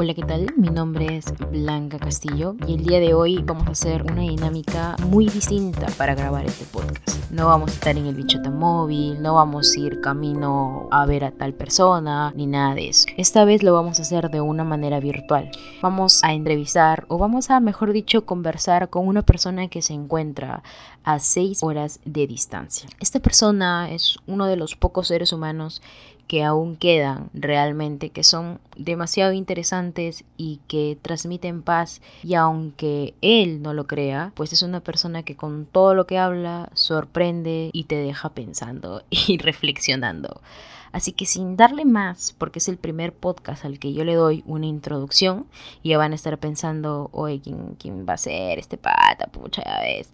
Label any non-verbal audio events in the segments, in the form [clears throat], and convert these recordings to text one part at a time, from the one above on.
Hola, ¿qué tal? Mi nombre es Blanca Castillo y el día de hoy vamos a hacer una dinámica muy distinta para grabar este podcast. No vamos a estar en el bichota móvil, no vamos a ir camino a ver a tal persona, ni nada de eso. Esta vez lo vamos a hacer de una manera virtual. Vamos a entrevistar o vamos a, mejor dicho, conversar con una persona que se encuentra a 6 horas de distancia. Esta persona es uno de los pocos seres humanos que aún quedan realmente, que son demasiado interesantes y que transmiten paz y aunque él no lo crea, pues es una persona que con todo lo que habla sorprende y te deja pensando [laughs] y reflexionando. Así que sin darle más, porque es el primer podcast al que yo le doy una introducción, y ya van a estar pensando, oye, ¿quién, quién va a ser este pata? Pucha, ya ves.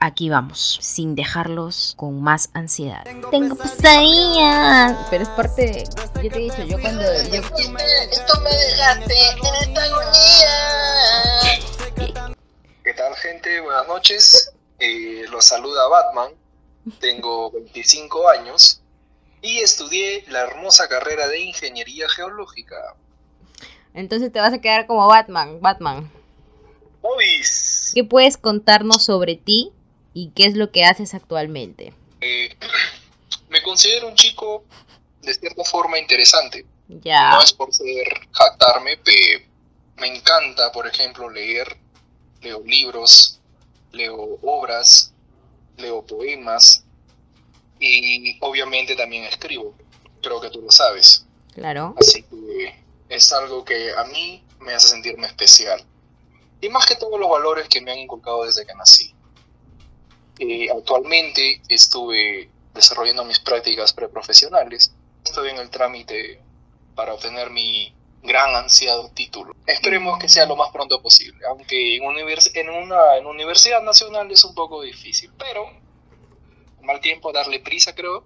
Aquí vamos, sin dejarlos con más ansiedad. Tengo pesadillas. Pero es parte de... Yo te he dicho, yo cuando... Yo... Esto me dejaste en esta agonía. ¿Qué tal, gente? Buenas noches. Eh, los saluda Batman. Tengo 25 años y estudié la hermosa carrera de Ingeniería Geológica. Entonces te vas a quedar como Batman, Batman. Obis. ¿Qué puedes contarnos sobre ti y qué es lo que haces actualmente? Eh, [coughs] me considero un chico de cierta forma interesante. Ya. No es por ser jactarme, pero me encanta, por ejemplo, leer. Leo libros, leo obras, leo poemas y obviamente también escribo. Creo que tú lo sabes. Claro. Así que es algo que a mí me hace sentirme especial. Y más que todos los valores que me han inculcado desde que nací. Eh, actualmente estuve desarrollando mis prácticas preprofesionales. Estoy en el trámite para obtener mi gran ansiado título. Esperemos que sea lo más pronto posible, aunque en, univers en una en universidad nacional es un poco difícil, pero mal tiempo darle prisa, creo.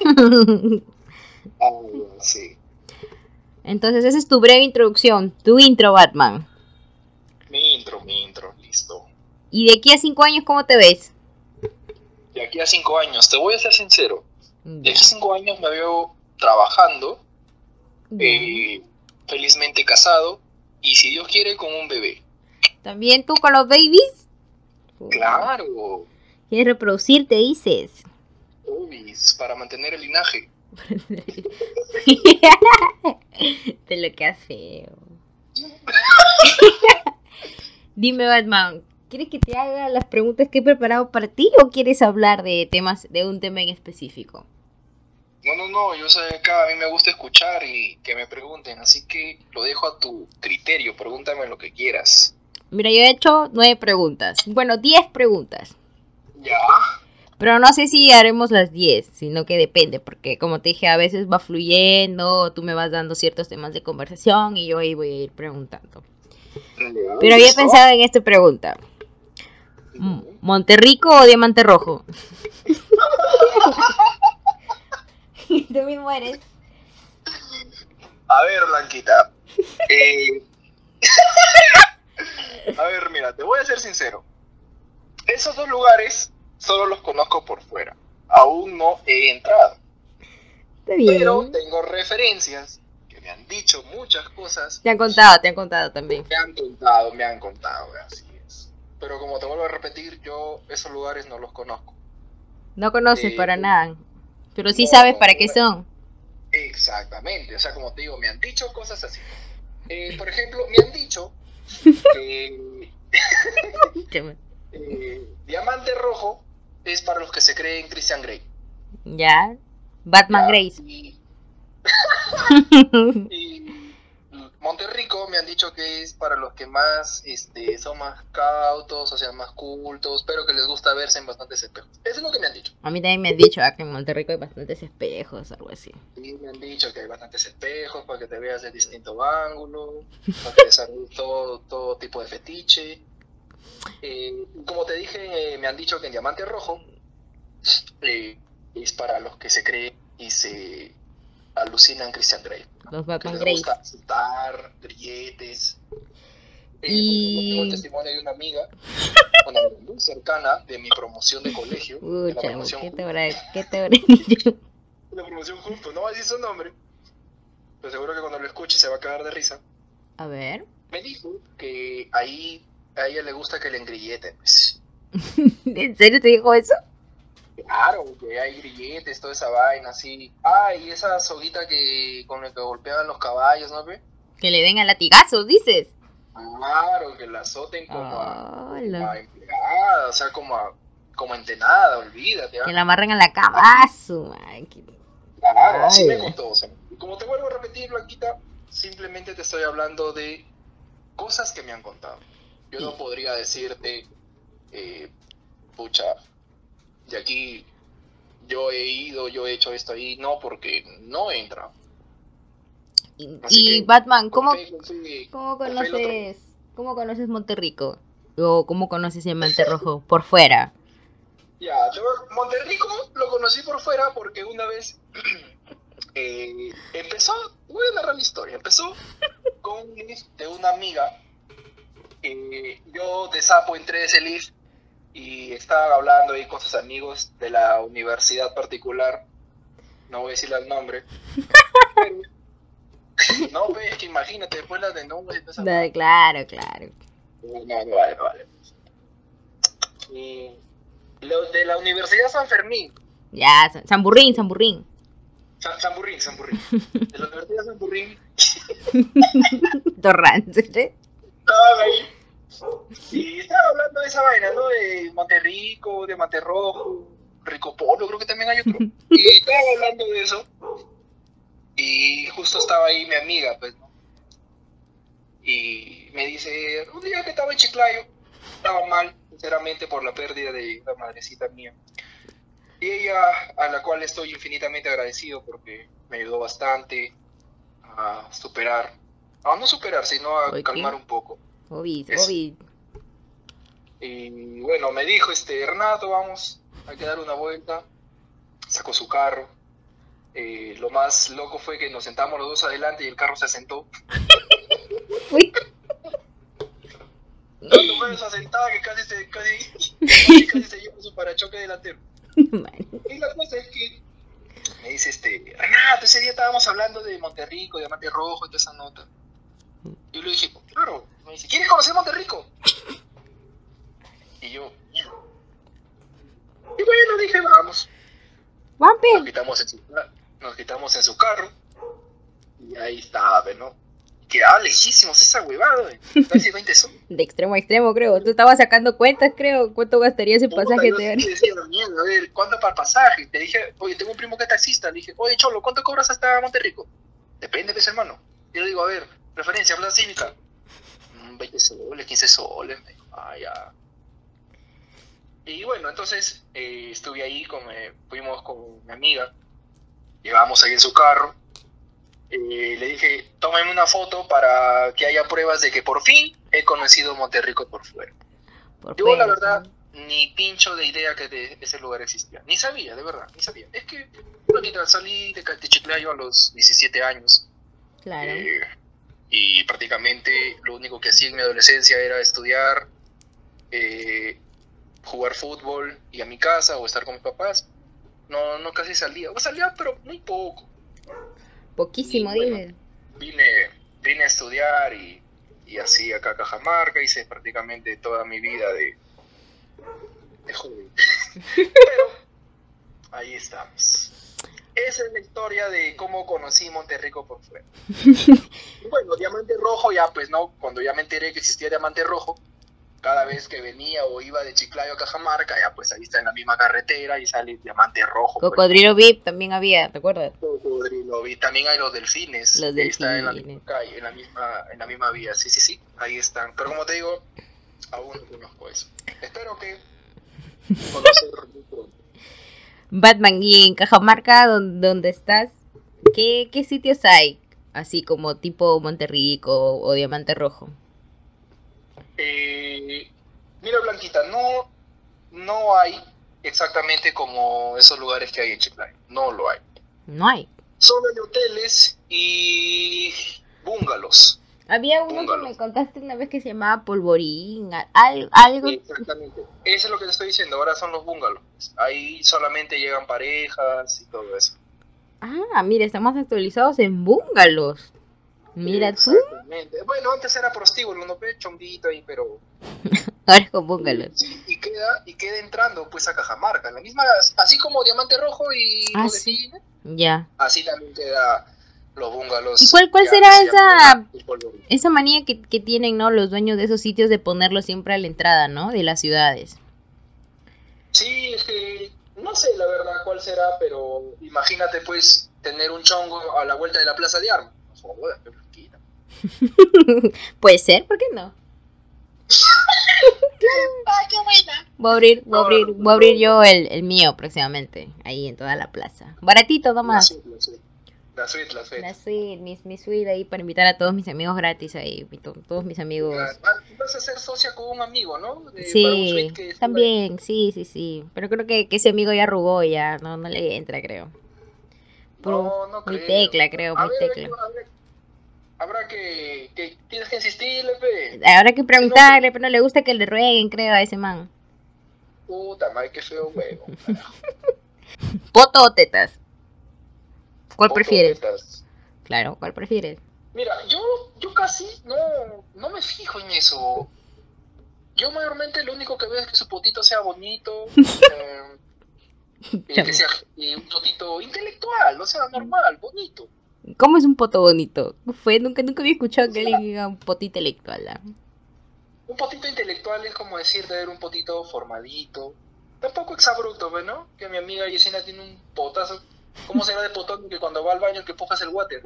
[laughs] Algo así. Entonces esa es tu breve introducción, tu intro Batman. Mi intro, mi intro, listo. ¿Y de aquí a cinco años cómo te ves? De aquí a cinco años, te voy a ser sincero. De aquí a cinco años me veo trabajando, eh, felizmente casado, y si Dios quiere, con un bebé. ¿También tú con los babies? Claro, ¿Quieres reproducirte, dices? obis, para mantener el linaje. [laughs] Te lo que hace. [laughs] Dime, Batman, ¿quieres que te haga las preguntas que he preparado para ti o quieres hablar de temas, de un tema en específico? No, no, no, yo sé que acá a mí me gusta escuchar y que me pregunten, así que lo dejo a tu criterio, pregúntame lo que quieras. Mira, yo he hecho nueve preguntas. Bueno, diez preguntas. Ya, Pero no sé si haremos las 10, sino que depende, porque como te dije, a veces va fluyendo, tú me vas dando ciertos temas de conversación y yo ahí voy a ir preguntando. ya, Pero había pensado en esta pregunta. M- ¿Monterrico o Diamante Rojo? [laughs] Tú mismo eres. A ver, Blanquita. eh, [laughs] a ver, mira, te voy a ser sincero. Esos dos lugares solo los conozco por fuera. Aún no he entrado. Está bien. Pero tengo referencias que me han dicho muchas cosas. Te han contado, te han contado también. Me han contado, me han contado, así es. Pero como te vuelvo a repetir, yo esos lugares no los conozco. No conoces Eh, para nada. Pero sí no, sabes para qué son. Exactamente, o sea, como te digo, me han dicho cosas así. Eh, por ejemplo, me han dicho [laughs] que [laughs] eh, Diamante Rojo es para los que se creen Christian Grey. Ya. Batman. Grace. Y, [laughs] dicho que es para los que más este, son más cautos, o sea, más cultos, pero que les gusta verse en bastantes espejos. Eso es lo que me han dicho. A mí también me han dicho ah, que en Monterrico hay bastantes espejos, algo así. Y me han dicho que hay bastantes espejos para que te veas de distinto ángulo, para que desarrolles todo, todo tipo de fetiche. Eh, como te dije, eh, me han dicho que en Diamante Rojo eh, es para los que se creen y se alucinan Christian Grey. Los Batman les Grace. gusta grilletes. Eh, Y- tengo el testimonio de una amiga, [laughs] una amiga muy cercana de mi promoción de colegio, de la Pucha, promoción ¿qué te habrá, qué te [laughs] dicho? la promoción justo, no voy a decir su nombre, pero seguro que cuando lo escuche se va a cagar de risa. A ver. Me dijo que ahí a ella le gusta que le engrillete, pues. [laughs] ¿En serio te dijo eso? Claro, que hay grilletes, toda esa vaina, así. Ah, y esa soguita que con la que golpeaban los caballos, ¿no ve? Que le den a latigazos, dices. Claro, que la azoten como, a, Hola. como a empleada, o sea, como a, como entenada, olvídate. ¿ah? Que la amarren a la. ¡Ah, qué- Claro, así me contó. O sea, como te vuelvo a repetir, Blanquita, simplemente te estoy hablando de cosas que me han contado. Yo no podría decirte, eh, pucha, de aquí yo he ido, yo he hecho esto ahí, no, porque no entra. Y, Así y que, Batman, ¿cómo, cómo conoces cómo conoces Monterrico? ¿O cómo conoces Diamante Rojo? Por fuera. Ya, yo Monterrico lo conocí por fuera porque una vez [clears throat] eh, empezó, voy a narrar la historia, empezó con un lift de una amiga. eh, yo de sapo entré a ese lift y estaban hablando ahí con sus amigos de la universidad particular. No voy a decir el nombre. pero- [laughs] no, ves que imagínate, después las de nombres y toda esa Da- Claro, claro. no, no vale, no vale. Y los de la Universidad San Fermín, Ya, San- Samburrín, Samburrín. San, San Burrín, San Burrín. De la Universidad San Burrín, [laughs] Torrance. estaban ahí. Y estaban hablando de esa vaina, ¿no? De Monterrico, de Monterrojo, Rico Polo, creo que también hay otro. [laughs] Y estaban hablando de eso. Y justo estaba ahí mi amiga, pues, ¿no? Y me dice, un día que estaba en Chiclayo, estaba mal, sinceramente, por la pérdida de una madrecita mía. Y ella, a la cual estoy infinitamente agradecido porque me ayudó bastante a superar, a no superar, sino a calmar un poco. Obi, Es-. Y bueno, me dijo, este, Renato, vamos, hay que dar una vuelta. Sacó su carro. Eh, lo más loco fue que nos sentamos los dos adelante y el carro se sentó. Tanto [laughs] fue esa sentada que casi se, casi, casi, casi se lleva su parachoque delantero. [laughs] Y la cosa es que me dice, este, Renato, ese día estábamos hablando de Monterrico, de Diamante Rojo y toda esa nota. Yo le dije, claro. Me dice, ¿quieres conocer Monterrico? Y yo, y bueno, dije, vamos. Nos quitamos en su, nos quitamos en su carro y ahí estaba, ¿no? Quedaba lejísimos esa huevada, güey. casi [laughs] 20 son. De extremo a extremo, creo. Tú estabas sacando cuentas, creo. ¿Cuánto gastarías en pasaje sí decía, mierda, a ver, ¿cuánto para el pasaje? Te dije, oye, tengo un primo que es taxista. Le dije, oye, Cholo, ¿cuánto cobras hasta Monterrico? Depende, pues, hermano. Yo le digo, a ver, referencia, plaza cívica. "Mm, 20 soles, 15 soles. Me dijo, ah, ya. Y bueno, entonces eh, estuve ahí, con, eh, fuimos con mi amiga. Llegamos ahí en su carro. Eh, le dije, tómame una foto para que haya pruebas de que por fin he conocido Monterrico por fuera. Por Yo, la verdad, ni pincho de idea que de ese lugar existía. Ni sabía, de verdad, ni sabía. Es que, bueno, salí de, Ca- de Chiclayo a los 17 años. Claro. eh, y prácticamente lo único que hacía en mi adolescencia era estudiar, eh, jugar fútbol y a mi casa o estar con mis papás. No, no casi salía. O salía, pero muy poco. Poquísimo, bueno. dime. Vine, vine a estudiar y, y así acá a Cajamarca. Hice prácticamente toda mi vida de, de joven. [laughs] Pero ahí estamos. Esa es la historia de cómo conocí Monterrico por fuera. [laughs] Bueno, Diamante Rojo ya pues no, cuando ya me enteré que existía Diamante Rojo, cada vez que venía o iba de Chiclayo a Cajamarca, ya pues ahí está en la misma carretera y sale Diamante Rojo. pues. Cocodrilo VIP también había, ¿te acuerdas? Cocodrilo, y también hay los delfines. Los que están en la delfines. misma calle, en la misma, en la misma vía. Sí, sí, sí, ahí están. Pero como te digo, aún no conozco eso. Espero que conocer muy pronto. Batman, y en Cajamarca, donde, donde estás, ¿qué, ¿qué sitios hay? Así como tipo Monterrico o Diamante Rojo. Eh, mira, Blanquita, no, no hay exactamente como esos lugares que hay en Chiclayo. No lo hay. No hay. Solo hay hoteles y bungalows. Había uno que me contaste una vez que se llamaba Polvorín, algo. Exactamente. Eso es lo que te estoy diciendo. Ahora son los bungalows. Ahí solamente llegan parejas y todo eso. Ah, mira, estamos actualizados en bungalows. Mira tú. Bueno, antes era prostíbulo, no pe chonguito ahí, pero [laughs] Ahora compóngalo. sí, y queda y queda entrando pues a Cajamarca, la misma así como Diamante Rojo y Ah, sí. Ya. así también queda los bungalows. ¿Y cuál- cuál ya será se esa-. Esa manía que, que tienen, ¿no? Los dueños de esos sitios de ponerlo siempre a la entrada, ¿no? De las ciudades. Sí, es que no sé la verdad cuál será, pero imagínate pues tener un chongo a la vuelta de la Plaza de Armas. Qué. [laughs] Puede ser, ¿por qué no? [laughs] Voy a abrir, voy a abrir, voy a abrir yo el, el mío próximamente, ahí en toda la plaza. Baratito nomás. la suite. La suite, la suite. La suite, mi, mi suite ahí para invitar a todos mis amigos gratis ahí, to- todos mis amigos. Vas a ser socia con un amigo, ¿no? De- Sí, que también, sí, sí, sí. Pero creo que, que ese amigo ya arrugó ya, no, no le entra, creo. Puro- No, no muy creo. tecla, creo, A muy ver, tecla. a ver, Habrá que, que tienes que insistirle, pe. Habrá que preguntarle, pero no le gusta que le rueguen, creo, a ese man. Puta madre, qué feo huevo. ¿Poto o tetas? ¿Cuál prefieres? Claro, ¿cuál prefieres? Mira, yo, yo casi no, no me fijo en eso. Yo mayormente lo único que veo es que su potito sea bonito. [laughs] eh, y que sea y un potito intelectual, o sea, normal, bonito. ¿Cómo es un poto bonito? Fue, nunca, nunca había escuchado que alguien diga un poto intelectual. ¿ah? Un potito intelectual es como decir de ver un potito formadito. Tampoco exabrupto, ¿no? Que mi amiga Yesenia tiene un potazo. ¿Cómo será de potón que cuando va al baño que pujas el water?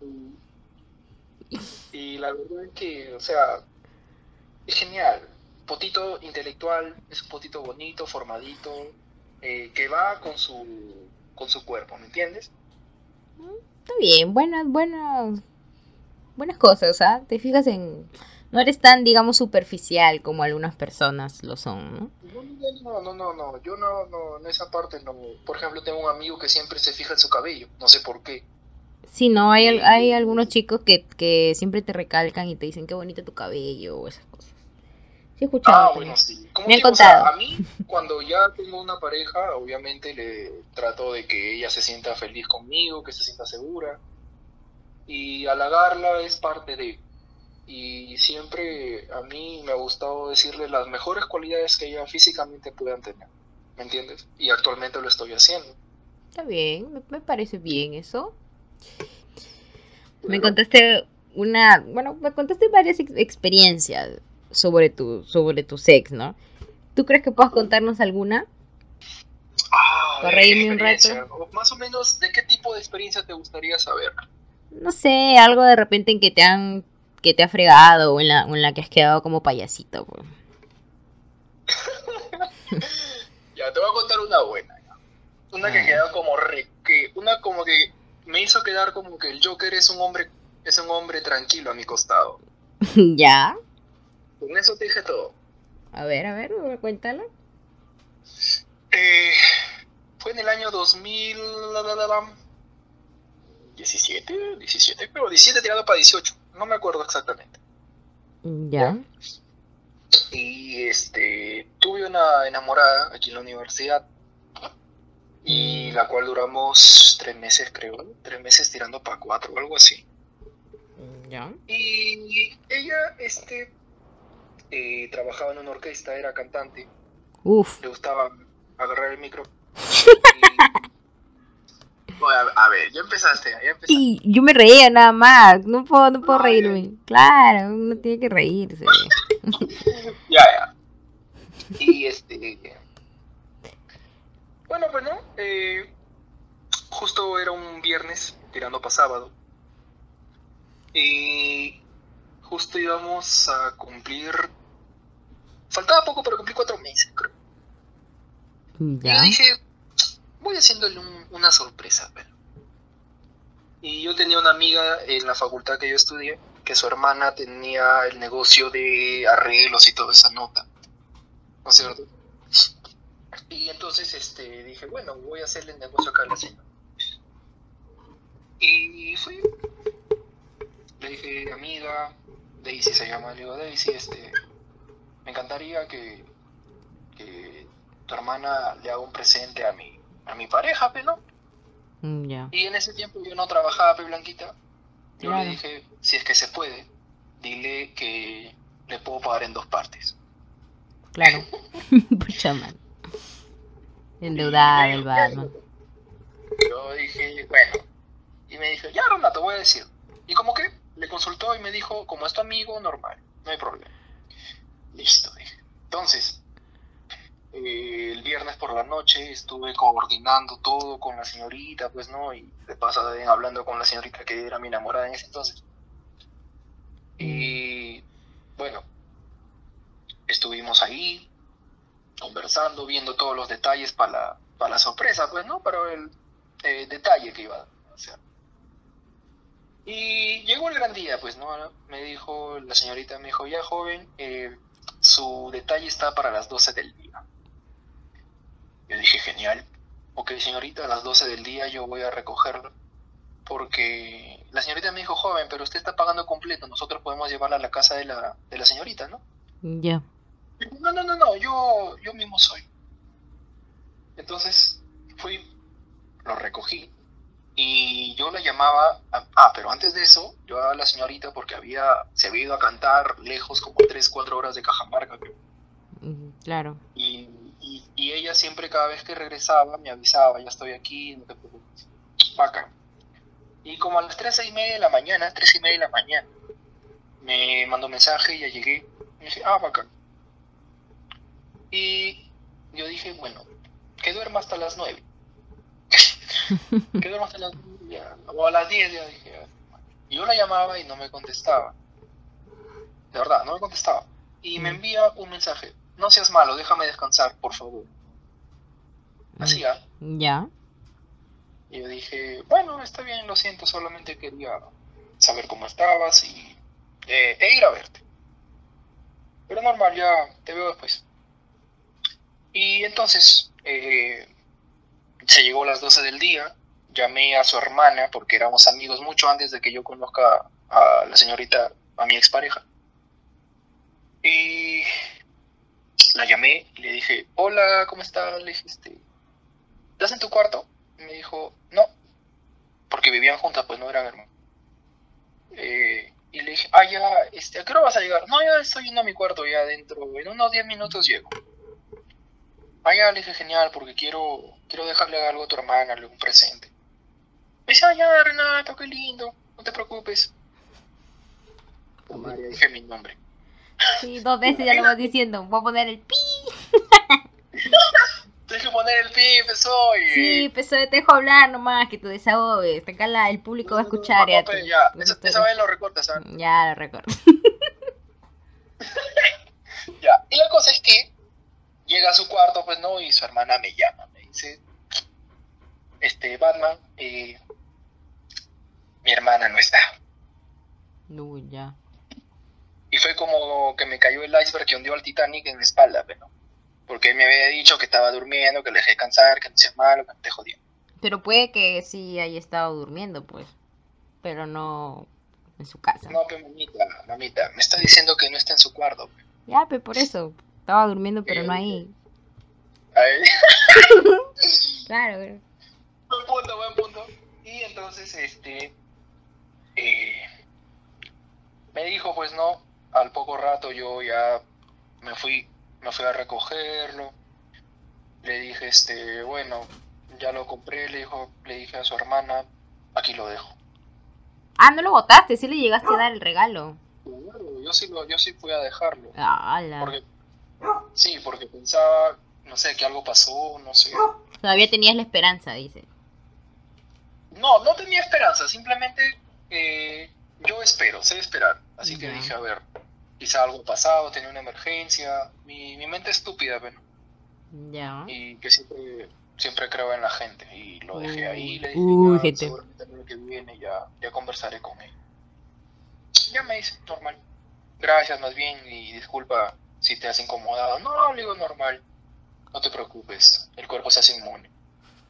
Y, [laughs] y la verdad es que, o sea, es genial. Potito intelectual, es un potito bonito, formadito, eh, que va con su, con su cuerpo, ¿me entiendes? Está bien, buenas, buenas, buenas cosas, ¿ah? Te fijas en... No eres tan, digamos, superficial como algunas personas lo son, ¿no? No, no, no, no, yo no, no, en esa parte no. Por ejemplo, tengo un amigo que siempre se fija en su cabello, no sé por qué. Sí, no, hay, hay algunos chicos que, que siempre te recalcan y te dicen qué bonito tu cabello o esas cosas. Sí, he escuchado. Ah, bueno, sí. Me han o sea, contado. a mí, cuando ya tengo una pareja, obviamente le trato de que ella se sienta feliz conmigo, que se sienta segura. Y halagarla es parte de. Y siempre a mí me ha gustado decirle las mejores cualidades que ella físicamente puedan tener. ¿Me entiendes? Y actualmente lo estoy haciendo. Está bien, me, parece bien eso. Me contaste una, bueno, me contaste varias ex- experiencias sobre tu, sobre tu sex, ¿no? ¿Tú crees que puedas contarnos alguna? Ah, Para ¿qué reírme un experiencia? O Más o menos, ¿de qué tipo de experiencia te gustaría saber? No sé, algo de repente en que te han, que te ha fregado o en la, o en la que has quedado como payasito. pues. [laughs] Ya, te voy a contar una buena. ya. Una que Ah. quedó como re, que una como que me hizo quedar como que el Joker es un hombre es un hombre tranquilo a mi costado. [laughs] ¿Ya? Con eso te dije todo. A ver, a ver, cuéntalo. Eh, fue en el año 2000 la, la, la, la, 17, 17, pero 17 tirado para 18, no me acuerdo exactamente. ¿Ya? Y este tuve una enamorada aquí en la universidad y la cual duramos tres meses creo, tres meses tirando para cuatro o algo así. ¿Ya? Y ella, este, eh, trabajaba en una orquesta, era cantante, Uf. le gustaba agarrar el micro. [laughs] Y- a, a ver, ya empezaste, ya empezaste. Y yo me reía nada más, no puedo, no puedo Ay, reírme. Claro, uno tiene que reírse. [laughs] Ya, ya. Y este. Bueno, pues no. eh, justo era un viernes, tirando para sábado. Y justo íbamos a cumplir. Faltaba poco para cumplir cuatro meses, creo. Y ¿Ya? yo dije, voy haciéndole un- una sorpresa, pero. Y yo tenía una amiga en la facultad que yo estudié, que su hermana tenía el negocio de arreglos y toda esa nota. ¿No es cierto? Y entonces este, dije, bueno, voy a hacerle el negocio acá a la señora. Y fui. Le dije, amiga, Daisy se llama, le digo, Daisy, este, me encantaría que, que tu hermana le haga un presente a mi, a mi pareja, pe, ¿no? Mm. Y en ese tiempo yo no trabajaba, pe, Blanquita. Yo le dije, si es que se puede, dile que le puedo pagar en dos partes. Claro. [laughs] Pucha man. Endeudada el Batman. Yo dije, bueno. Y me dijo, ya Renato, voy a decir. Y como que le consultó y me dijo, como es tu amigo, normal, no hay problema. Listo, dije. Entonces, eh, el viernes por la noche estuve coordinando todo con la señorita, pues no, y de paso hablando con la señorita que era mi enamorada en ese entonces. Y bueno, estuvimos ahí conversando, viendo todos los detalles para la, para la sorpresa, pues no, para el eh, detalle que iba a hacer. Y llegó el gran día, pues, ¿no? Me dijo, la señorita me dijo, ya joven, eh, su detalle está para las 12 del día. Yo dije, genial. Ok, señorita, a las 12 del día yo voy a recogerlo. Porque la señorita me dijo, joven, pero usted está pagando completo, nosotros podemos llevarla a la casa de la, de la señorita, ¿no? Ya. No, no, no, no, yo, yo mismo soy. Entonces fui, lo recogí y yo la llamaba, ah, pero antes de eso, yo a la señorita porque había, se había ido a cantar lejos como 3, 4 horas de Cajamarca, creo. Claro. Y, y, ella siempre, cada vez que regresaba, me avisaba, ya estoy aquí, no te preocupes. Acá. Y como a las 3 y media de la mañana, 3 y media de la mañana, me mandó mensaje, y ya llegué. Y dije, ah, bacán. Y yo dije, bueno, que duerma hasta las 9. [laughs] que duerma hasta las 9, o a las 10 ya dije. Y yo la llamaba y no me contestaba. De verdad, no me contestaba. Y me envía un mensaje. No seas malo, déjame descansar, por favor. Así ya. Ya. Y yo dije, bueno, está bien, lo siento, solamente quería saber cómo estabas y eh, e ir a verte. Pero normal, ya te veo después. Y entonces eh, se llegó a las 12 del día, llamé a su hermana porque éramos amigos mucho antes de que yo conozca a la señorita, a mi expareja. Y la llamé y le dije, hola, ¿cómo estás? Le dije, este, ¿estás en tu cuarto? Y me dijo, no, porque vivían juntas, pues no eran hermanos. Eh, y le dije, ah, ya, este, ¿a qué hora vas a llegar? No, ya estoy yendo a mi cuarto, ya adentro, en unos 10 minutos llego. Ah, ya, le dije, genial, porque quiero, quiero dejarle algo a tu hermana, un presente. Me dice, ah, ya, Renato, qué lindo, no te preocupes. María, dije mi nombre. Sí, dos veces ya lo vas diciendo, voy a poner el pi. [laughs] Tienes que poner el pi, empezó y... Sí, empezó, te dejo hablar nomás, que tu desahogues, acá la, el público va a escuchar. ya, ya, esa, esa vez lo recortas, ¿sabes? Ya, lo recorto. [laughs] ya, y la cosa es que llega a su cuarto, pues no, y su hermana me llama, me dice, este, Batman, eh, mi hermana no está. No, ya. Y fue como que me cayó el iceberg que hundió al Titanic en la espalda, pero pues, porque me había dicho que estaba durmiendo, que le dejé cansar, que no sea malo, que no te jodía. Pero puede que sí haya estado durmiendo, pues, pero no en su casa. No, pero mamita, mamita, me está diciendo que no está en su cuarto. Ya, pero por eso, estaba durmiendo, pero no ahí. Ahí. [laughs] claro, Buen punto, buen punto. Y entonces, este. Eh, me dijo, pues no, al poco rato yo ya me fui, me fui a recogerlo. Le dije, este, bueno, ya lo compré, le dijo, le dije a su hermana, aquí lo dejo. Ah, no lo botaste, sí le llegaste a dar el regalo. yo sí, lo, yo sí fui a dejarlo. Ah, porque Sí, porque pensaba, no sé, que algo pasó, no sé. Todavía tenías la esperanza, dice. No, no tenía esperanza, simplemente eh, yo espero, sé esperar. Así que dije, a ver, quizá algo pasado, tenía una emergencia. Mi, mi mente estúpida, bueno. Ya. Y que siempre, siempre creo en la gente. Y lo dejé ahí, le dije, seguramente el que viene ya, ya conversaré con él. Ya me dice, normal. Gracias más bien y disculpa si te has incomodado. No, le digo normal. No te preocupes, el cuerpo se hace inmune.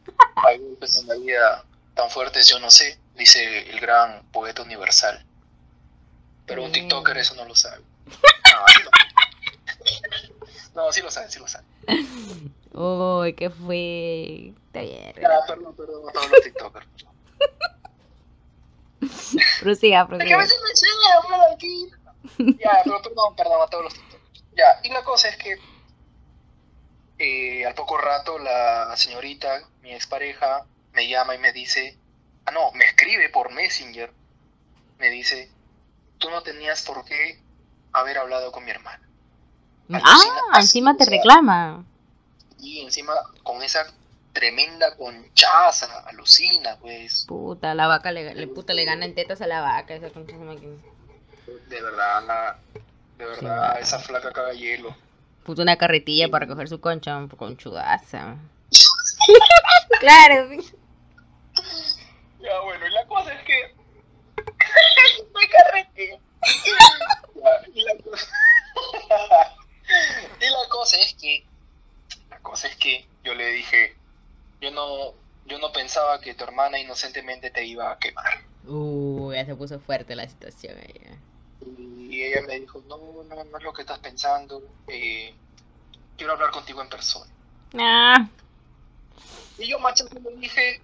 [laughs] Hay golpes en la vida tan fuertes, yo no sé, dice el gran poeta universal. Pero un TikToker eso no lo sabe. No, sí lo sabe, sí lo sabe. Uy, ¿qué fue? Ya, perdón, perdón a todos los TikTokers. Prosiga, que a veces me enseña, hablar aquí. Ya, pero perdón, perdón a todos los TikTok. Ya, y la cosa es que eh, al poco rato la señorita, mi expareja, me llama y me dice, ah no, me escribe por Messenger, me dice, tú no tenías por qué haber hablado con mi hermana. Ah, encima te reclama. Y encima con esa tremenda conchaza, alucina, pues, Puta, la vaca le, le- puta, le gana en tetas a la vaca. Esa concha se me quedó. de verdad, la- de verdad, esa flaca caga hielo. Puta, una carretilla para recoger su concha, conchudaza. [laughs] claro, sí. Ya, bueno, y la cosa es que. [laughs] me carrete. Y, la cosa... [laughs] y la cosa es que. La cosa es que yo le dije. Yo no. Yo no pensaba que tu hermana inocentemente te iba a quemar. Uh, ya se puso fuerte la situación. Y ella me dijo: No, no, no es lo que estás pensando. eh, quiero hablar contigo en persona. Ah, Y yo, macho, le dije: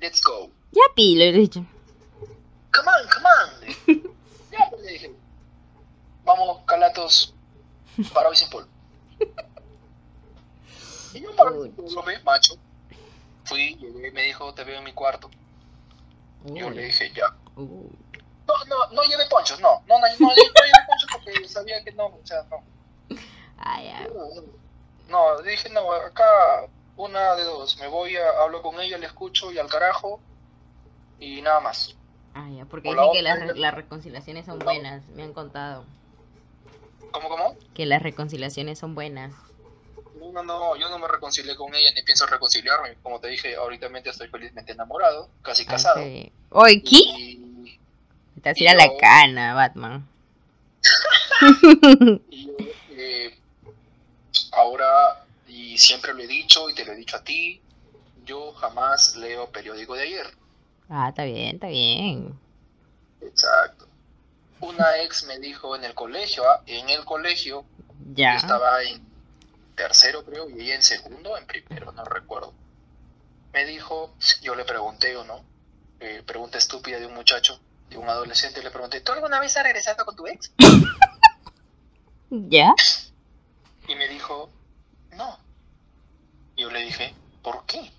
Let's go. ya pi, lo he dicho. Come on, come on. [laughs] ya, le dije. Para hoy sin polvo. Y yo para hoy macho. Fui, llegué, me dijo, te veo en mi cuarto. Yo le dije, ya. No, no, no llevé ponchos, no. No, no, no, no llevé ponchos porque sabía que no, o sea, no. ah, ya. No, dije, no, acá una de dos. Me voy, a, hablo con ella, le escucho y al carajo. Y nada más. Ah, ya, porque dicen que las, las reconciliaciones son buenas, me han contado. ¿Cómo, cómo? Que las reconciliaciones son buenas. No, no, no, yo no me reconcilié con ella ni pienso reconciliarme. Como te dije, ahorita estoy felizmente enamorado, casi casado. Ah, sí. Oye, ¿qué? Y, a ir a la yo- cana, Batman. [laughs] y yo, eh, ahora, y siempre lo he dicho y te lo he dicho a ti, yo jamás leo periódico de ayer. Ah, está bien, está bien. Exacto. Una ex me dijo en el colegio, ah, en el colegio, Ya. yo estaba en tercero creo y ella en segundo, en primero, no recuerdo. Me dijo, yo le pregunté o no, eh, pregunta estúpida de un muchacho, de un adolescente, le pregunté, ¿tú alguna vez has regresado con tu ex? [laughs] ¿Ya? Y me dijo, no. Yo le dije, ¿por qué?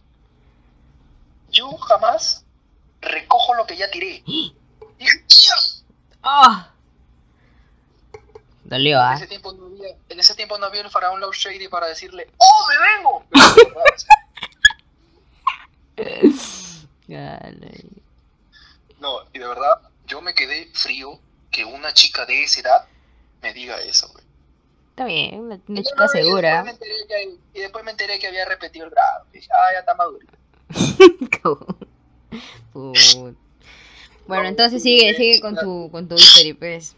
Yo jamás recojo lo que ya tiré. [gasps] Dije, "Mierda". ¡Oh! Dolió, En ese tiempo no había, en ese tiempo no había el faraón Love Shady para decirle, ¡Oh, me vengo! [laughs] [laughs] No, y de verdad, yo me quedé frío que una chica de esa edad me diga eso, güey. Está bien, una, una Y chica no, y después segura. que- y después me enteré que había repetido el grado. Dije, ah, ya está maduro. [laughs] Put. Bueno, No, entonces sigue, eh, sigue con tu, con tu history, pues.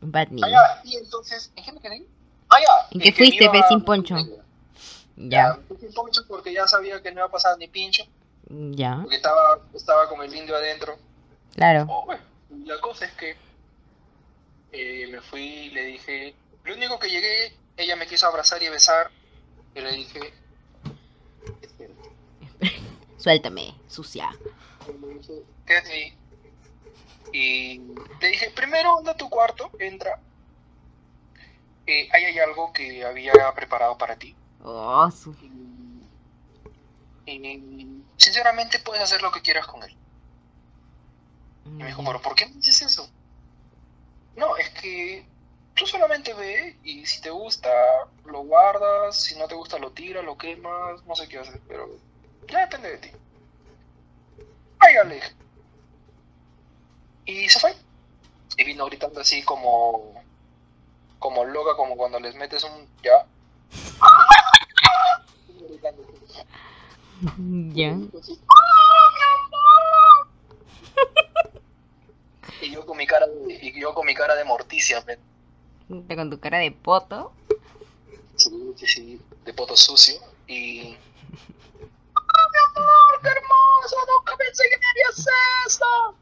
Batney. Ah, ya, y entonces, ¿en qué me quedé? Ah, ya. ¿En qué fuiste, a- sin poncho? Ya, Ya, sin poncho porque ya sabía que no iba a pasar ni pincho, ya, porque estaba, estaba con el indio adentro. claro. Oh, bueno, la cosa es que eh, me fui y le dije, lo único que llegué, ella me quiso abrazar y besar, y le dije, espera. [laughs] Suéltame, sucia. Quédate ahí. Y le dije, primero anda a tu cuarto, entra. Eh, ahí hay algo que había preparado para ti. Oh, su... Y, y sinceramente puedes hacer lo que quieras con él. Y me dijo, pero ¿por qué me dices eso? No, es que tú solamente ve y si te gusta lo guardas, si no te gusta lo tiras, lo quemas, no sé qué hacer, pero ya depende de ti. Ay, dije. Y se fue. Y vino gritando así como como loca, como cuando les metes un ya. Vino gritando así. Ya. Así, ¡Ah, [laughs] y yo con mi cara de, y yo con mi cara de morticia, men. Con tu cara de poto. Sí, sí, sí, de poto sucio. Y. [laughs] ¡Ah, mi amor, qué hermoso! ¡Nunca pensé que me harías eso!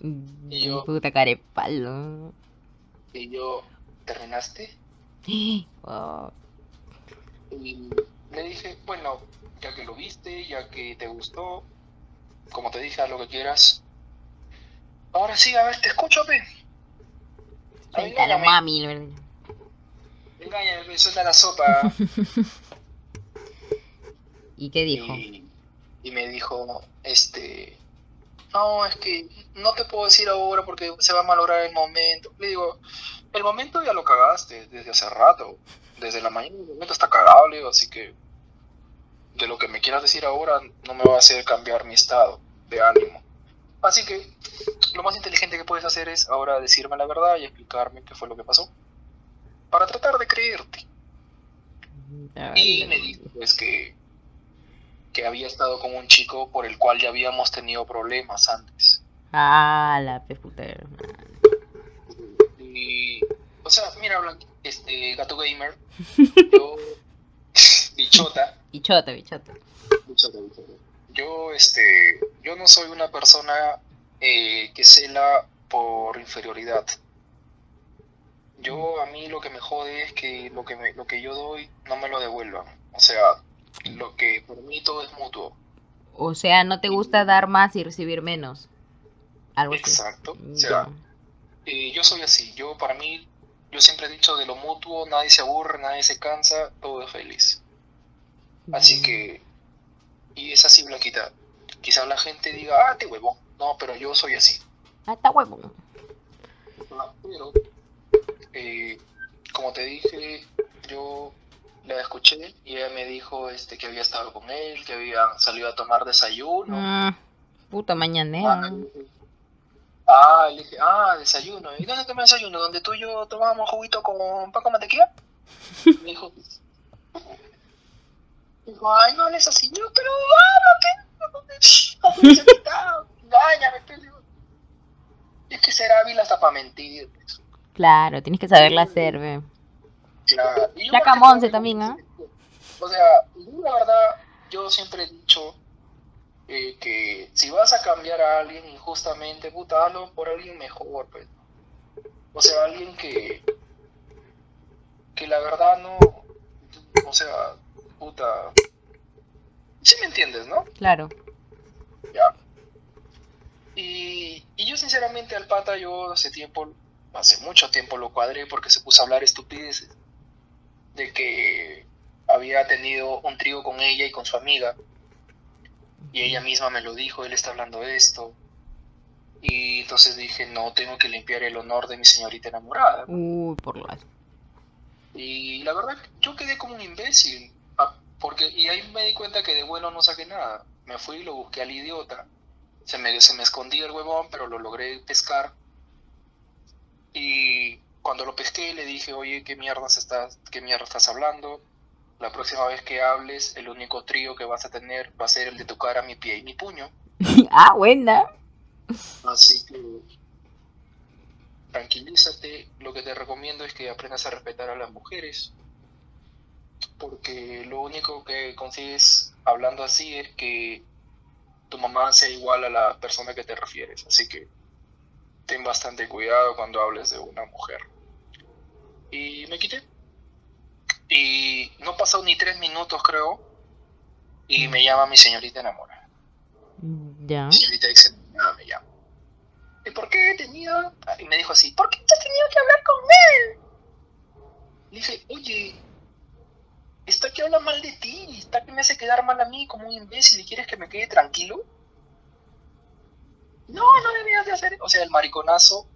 Y yo- Puta cara de palo. Y yo, ¿terminaste? Oh, Y le dije, bueno, ya que lo viste, ya que te gustó, como te dije, haz lo que quieras. Ahora sí, a ver, te escucho, pe. Suéltalo, mami. Engáñame, suelta la sopa. [laughs] ¿Y qué dijo? Y, me dijo, este, no, es que no te puedo decir ahora porque se va a malograr el momento. Le digo, el momento ya lo cagaste desde hace rato. Desde la mañana el momento está cagado, le digo, así que de lo que me quieras decir ahora no me va a hacer cambiar mi estado de ánimo. Así que lo más inteligente que puedes hacer es ahora decirme la verdad y explicarme qué fue lo que pasó. Para tratar de creerte. y me dijo pues que, que había estado con un chico por el cual ya habíamos tenido problemas antes. Ah, la peputera. Y, o sea, mira, este gato gamer, [laughs] yo, bichota. Bichota, bichota. Bichota, bichota yo, este, yo no soy una persona eh, que cela por inferioridad. Yo, a mí lo que me jode es que lo que, me, lo que yo doy no me lo devuelvan. O sea, lo que permito es mutuo. O sea, no te gusta dar más y recibir menos. Algo Exacto. O sea, eh, yo soy así. Yo, para mí, yo siempre he dicho de lo mutuo, nadie se aburre, nadie se cansa, todo es feliz. Así que y es así, Blanquita. Quizás la gente diga, ah, te huevo. No, pero yo soy así. Ah, está huevo. pero, eh, como te dije, yo la escuché y ella me dijo este que había estado con él, que había salido a tomar desayuno. Ah, puta mañanera. Ah, le dije, ah, desayuno. ¿Y dónde tomé desayuno? ¿Donde tú y yo tomábamos juguito con pan con mantequilla? [laughs] me dijo, Dijo, ay, no hables así. Yo, pero vamos, que. Engáñame, Es que ser hábil hasta para mentir. Claro, tienes que saberla hacer, ve. Claro. Monse también, ¿ah? O sea, la verdad, yo siempre he dicho eh, que si vas a cambiar a alguien injustamente, puta, por alguien mejor, pues. O sea, alguien que. que la verdad no. O sea, puta. Sí me entiendes, ¿no? Claro. Ya. Y, y yo sinceramente al pata yo hace tiempo, hace mucho tiempo lo cuadré porque se puso a hablar estupideces. De que había tenido un trío con ella y con su amiga. Y ella misma me lo dijo, él está hablando de esto. Y entonces dije, no, tengo que limpiar el honor de mi señorita enamorada. Uy, por lo Y la verdad, yo quedé como un imbécil. Porque, y ahí me di cuenta que de bueno no saqué nada. Me fui y lo busqué al idiota. Se me, se me escondía el huevón, pero lo logré pescar. Y cuando lo pesqué le dije, oye, ¿qué mierda estás, qué mierda estás hablando? La próxima vez que hables, el único trío que vas a tener va a ser el de tu cara, mi pie y mi puño. [laughs] ah, buena. Así que tranquilízate. Lo que te recomiendo es que aprendas a respetar a las mujeres porque lo único que consigues hablando así es que tu mamá sea igual a la persona que te refieres. Así que ten bastante cuidado cuando hables de una mujer. Y me quité. Y no pasó ni tres minutos, creo. Y me llama mi señorita enamorada. Ya. Mi señorita dice, nada, me llama. ¿Y por qué he tenido? Y me dijo así, ¿por qué has tenido que hablar con él? Le dije, oye, está que habla mal de ti, está que me hace quedar mal a mí como un imbécil y quieres que me quede tranquilo. No, no debías de hacer. O sea, el mariconazo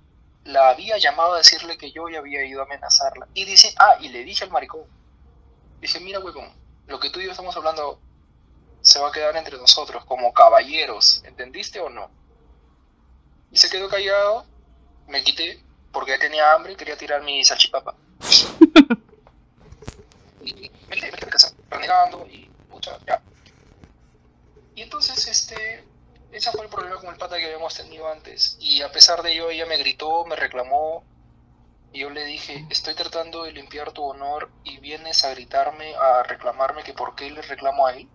la había llamado a decirle que yo ya había ido a amenazarla. Y dice, ah, y le dije al maricón, dije, mira, huevón, lo que tú y yo estamos hablando se va a quedar entre nosotros como caballeros, ¿entendiste o no? Y se quedó callado, me quité porque tenía hambre y quería tirar mi salchipapa. [laughs] y me quedé, me casa, renegando y pucha, ya. Y entonces, este, ese fue el problema con el pata que habíamos tenido antes. Y a pesar de ello, ella me gritó, me reclamó. Y yo le dije, estoy tratando de limpiar tu honor y vienes a gritarme, a reclamarme que por qué le reclamo a él.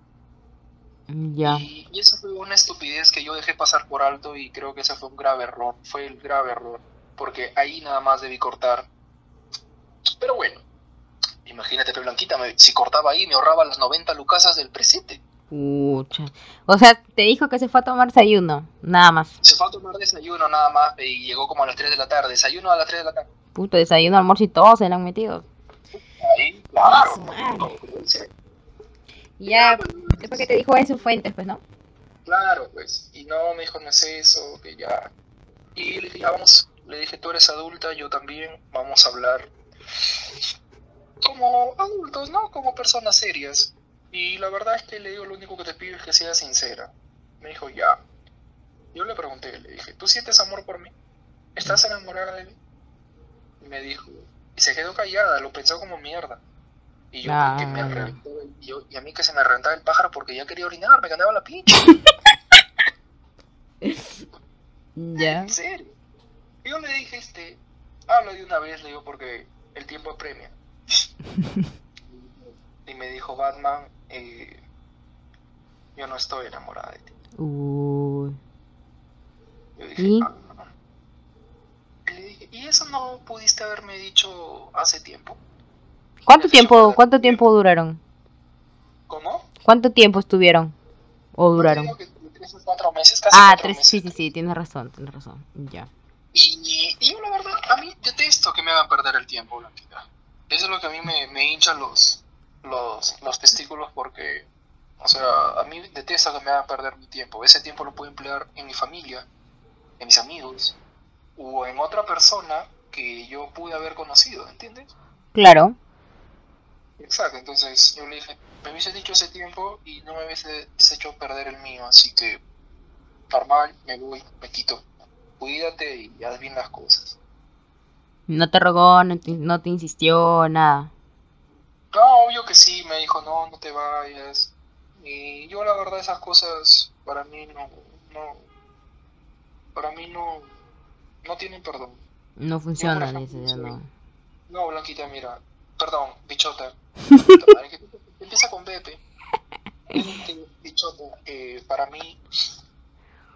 Ya. Y, y esa fue una estupidez que yo dejé pasar por alto y creo que ese fue un grave error, fue el grave error, porque ahí nada más debí cortar. Pero bueno, Imagínate, Blanquita, si cortaba ahí me ahorraba las 90 lucasas del presente. Pucha. O sea, te dijo que se fue a tomar desayuno, nada más. Se fue a tomar desayuno nada más y llegó como a las 3 de la tarde. Desayuno a las 3 de la tarde. Puta, desayuno, almuerzo y todo se le han metido. Ahí, claro. Y ya, después que te dijo eso, fuentes, pues, ¿no? Claro, pues. Y no, me dijo, no es eso, que ya. Y le dije, ya vamos. Le dije, tú eres adulta, yo también. Vamos a hablar como adultos, ¿no? Como personas serias. Y la verdad es que le digo, lo único que te pido es que seas sincera. Me dijo, ya. Yo le pregunté, le dije, ¿tú sientes amor por mí? ¿Estás enamorada de mí? Y me dijo, y se quedó callada, lo pensó como mierda. Y yo, Ah. que me reventó el- y, yo- y a mí que se me reventaba el pájaro porque ya quería orinar, me ganaba la pinche. [laughs] Ya. En serio. Y yo le dije, este, habla de una vez, le digo, porque el tiempo apremia. [laughs] y me dijo, Batman, eh, yo no estoy enamorada de ti. Uy. Yo dije, ¿Y? "Ah, no". Y le dije, ¿y eso no pudiste haberme dicho hace tiempo? ¿Cuánto tiempo, cuánto tiempo duraron? ¿Cómo? ¿Cuánto tiempo estuvieron? ¿O duraron? tres cuatro meses, casi Ah, cuatro tres, meses. sí, sí, sí, tienes razón, tienes razón. Ya. Y, y yo la verdad, a mí detesto que me hagan perder el tiempo, Blanquita. Eso es lo que a mí me, me hincha los, los, los testículos porque, o sea, a mí detesto que me hagan perder mi tiempo. Ese tiempo lo puedo emplear en mi familia, en mis amigos, o en otra persona que yo pude haber conocido, ¿entiendes? Claro. Exacto, entonces yo le dije, me hubiese dicho ese tiempo y no me hubiese hecho perder el mío, así que normal, me voy, me quito. Cuídate y haz bien las cosas. No te rogó, no te, no te insistió, nada. No, obvio que sí, me dijo, no, no te vayas. Y yo la verdad esas cosas para mí no, no, para mí no, no tienen perdón. No funciona, ejemplo, dice, ya soy- no. No, Blanquita, mira, perdón, bichota. Empieza con Pepe. Este, Bichota, eh, para mí,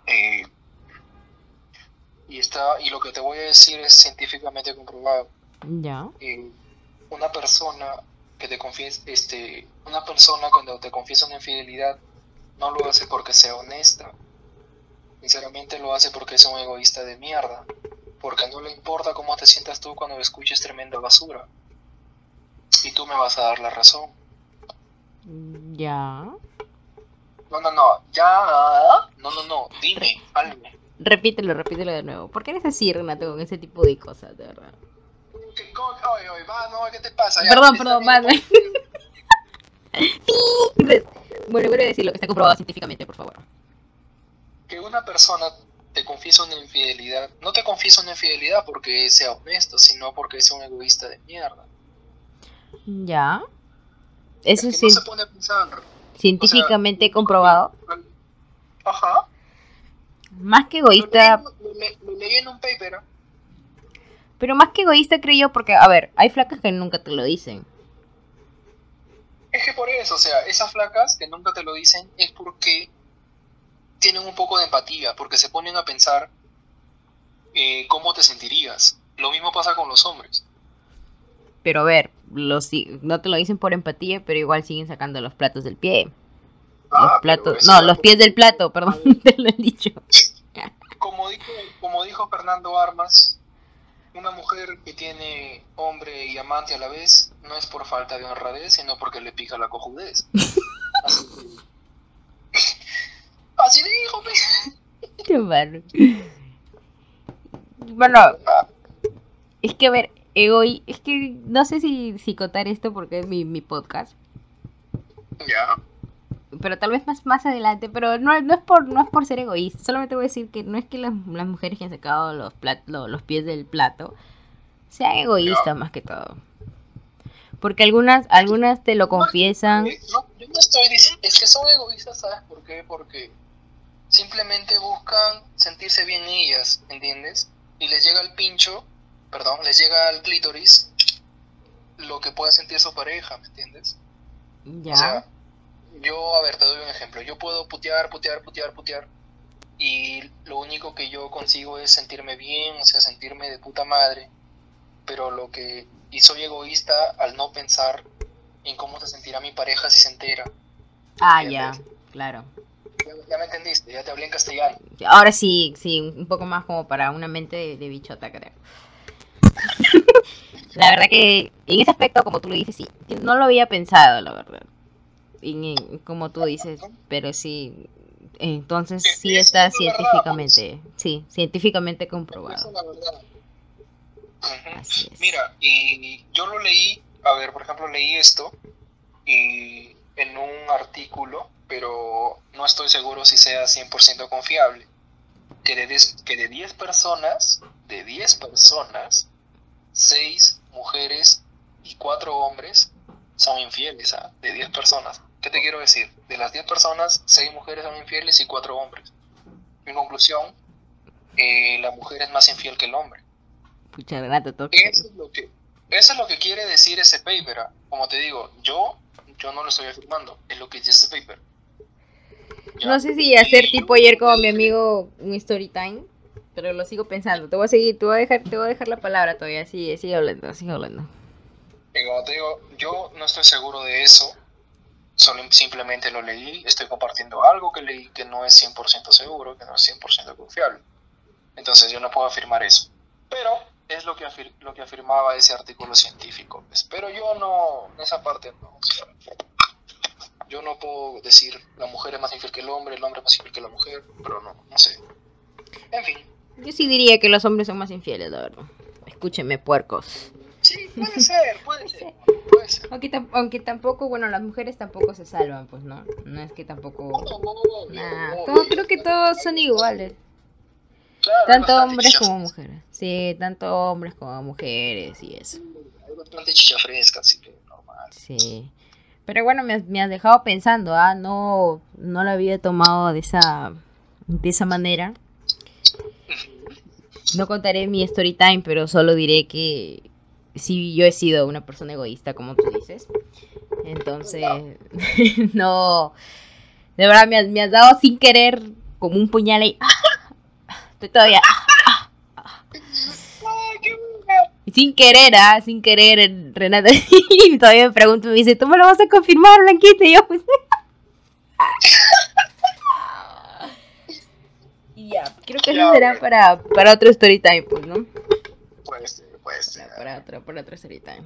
eh, y está, y lo que te voy a decir es científicamente comprobado. Ya. eh, una persona que te confiesa, este, una persona cuando te confiesa una infidelidad no lo hace porque sea honesta. Sinceramente lo hace porque es un egoísta de mierda. Porque no le importa cómo te sientas tú cuando escuches tremenda basura. Y tú me vas a dar la razón. Ya. No, no, no, ya. No, no, no, dime, algo. Repítelo, repítelo de nuevo. ¿Por qué eres así, Renato, con ese tipo de cosas, de verdad? ¿Qué co- Oye, oye, va, no, ¿qué te pasa? Ya, Perdón, perdón, madre. [laughs] Bueno, vuelve a decir lo que está comprobado científicamente, por favor. que una persona te confiesa una infidelidad, no te confiesa una infidelidad porque sea honesto, sino porque sea un egoísta de mierda. Ya. Eso es no cien- se pone a pensar. científicamente comprobado. Ajá. Más que Lo leí, egoísta, lo le- lo leí en un paper. Pero más que egoísta creo yo, porque, a ver, hay flacas que nunca te lo dicen. Es que por eso, o sea, esas flacas que nunca te lo dicen es porque tienen un poco de empatía, porque se ponen a pensar eh, cómo te sentirías. Lo mismo pasa con los hombres. Pero a ver, los, no te lo dicen por empatía, pero igual siguen sacando los platos del pie. Ah, los platos, no, los pies del plato, perdón, [laughs] te lo he dicho. Como dijo, como dijo Fernando Armas, una mujer que tiene hombre y amante a la vez no es por falta de honradez, sino porque le pica la cojudez. [laughs] Así que- Así dijo. Qué malo. Bueno, es que a ver, egoí, es que no sé si, si contar esto porque es mi, mi podcast. Ya. Pero tal vez más más adelante, pero no, no es por no es por ser egoísta, solamente voy a decir que no es que las, las mujeres que han sacado los plat- los pies del plato sean egoístas más que todo. Porque algunas algunas te lo confiesan. No, yo no estoy diciendo, es que son egoístas, ¿sabes por qué? Porque simplemente buscan sentirse bien ellas, ¿entiendes? Y les llega el pincho, perdón, les llega al clítoris lo que pueda sentir su pareja, ¿me entiendes? Ya. O sea, yo, a ver, te doy un ejemplo. Yo puedo putear, putear, putear, putear. Y lo único que yo consigo es sentirme bien, o sea, sentirme de puta madre. Pero lo que... Y soy egoísta al no pensar en cómo se sentirá mi pareja si se entera. ah, ya. Claro. Ya, ya me entendiste, ya te hablé en castellano. Ahora sí, sí, un poco más como para una mente de, de bichota, creo. [laughs] la verdad que en ese aspecto, como tú lo dices, sí, no lo había pensado, la verdad. En- como tú dices, pero sí, entonces sí está científicamente, sí, científicamente comprobado. Así es. Mira, y yo lo leí, a ver, por ejemplo, leí esto y en un artículo, pero no estoy seguro si sea 100% confiable, que de, des- que de 10 personas, de 10 personas, 6 mujeres y 4 hombres son infieles, ¿ah? De 10 personas. ¿Qué te quiero decir? De las 10 personas, 6 mujeres son infieles y 4 hombres. En conclusión, eh, la mujer es más infiel que el hombre. Pucha, todo Eso es lo que, eso es lo que quiere decir ese paper. ¿ah? Como te digo, yo, yo no lo estoy afirmando, es lo que dice ese paper. Ya. No sé si hacer Y tipo ayer con mi amigo un story time, pero lo sigo pensando. Te voy a seguir, te voy a dejar, te voy a dejar la palabra todavía. Sigue, sigue hablando, sigue hablando. Y como te digo, yo no estoy seguro de eso, solo simplemente lo leí, estoy compartiendo algo que leí que no es 100% seguro, que no es 100% confiable. Entonces yo no puedo afirmar eso. Pero es lo que, afir- lo que afirmaba ese artículo científico. pues. Pero yo no, en esa parte no. o sea, yo no puedo decir la mujer es más infiel que el hombre, el hombre es más infiel que la mujer, pero no, no sé. En fin, Yo sí diría que los hombres son más infieles, la verdad. Escúchenme, puercos. sí, puede ser, puede ser, [laughs] Aunque, aunque tampoco, bueno, las mujeres tampoco se salvan, pues, ¿no? No es que tampoco... Nah, todo- creo que todos son iguales. Claro, Tanto hombres chicha como mujeres. Sí, tanto hombres como mujeres y eso. Hay bastante chicha fresca, así que normal. Sí. Pero bueno, me has, me has dejado pensando, ah, no, no lo había tomado de esa, de esa manera. No contaré mi story time, pero solo diré que sí, yo he sido una persona egoísta, como tú dices. Entonces, [laughs] no, de verdad me has, me has dado sin querer como un puñal ahí. Estoy todavía Sin querer, ah, sin querer, Renata. [laughs] Y todavía me pregunto, me dice, ¿tú me lo vas a confirmar, Blanquita? Y yo, pues. [laughs] Y ya, creo que eso será bueno. para, para otro story time, pues, ¿no? Ser. Ya, Para otro, para otro story time.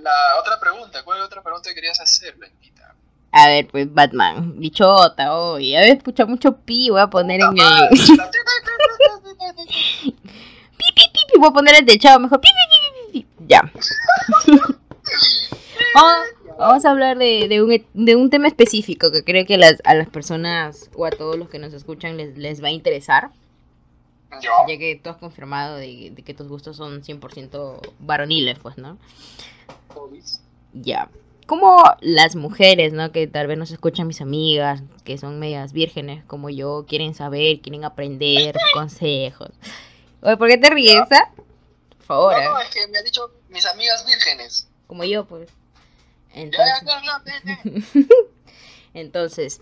La otra pregunta, ¿cuál otra pregunta querías hacer, Blanquita? A ver, pues, Batman, bichota, hoy. A ver, escucha mucho pi, voy a poner en el. Ah, [laughs] pi, la- pi, pi, pi, voy a poner el del chavo mejor. Pi, pi, pi, pi, pi. Ya. [laughs] Vamos, vamos a hablar de, de, un, de un tema específico que creo que las, a las personas o a todos los que nos escuchan les, les va a interesar, Yo, ya que tú has confirmado de, de que tus gustos son 100% varoniles, pues, ¿no? Ya. Como las mujeres, ¿no? Que tal vez nos escuchan mis amigas, que son medias vírgenes como yo, quieren saber, quieren aprender [laughs] consejos. Oye, ¿por qué te ríes, ah? Por favor, No, no, ah, es que me han dicho mis amigas vírgenes. como yo, pues. Entonces, [laughs] entonces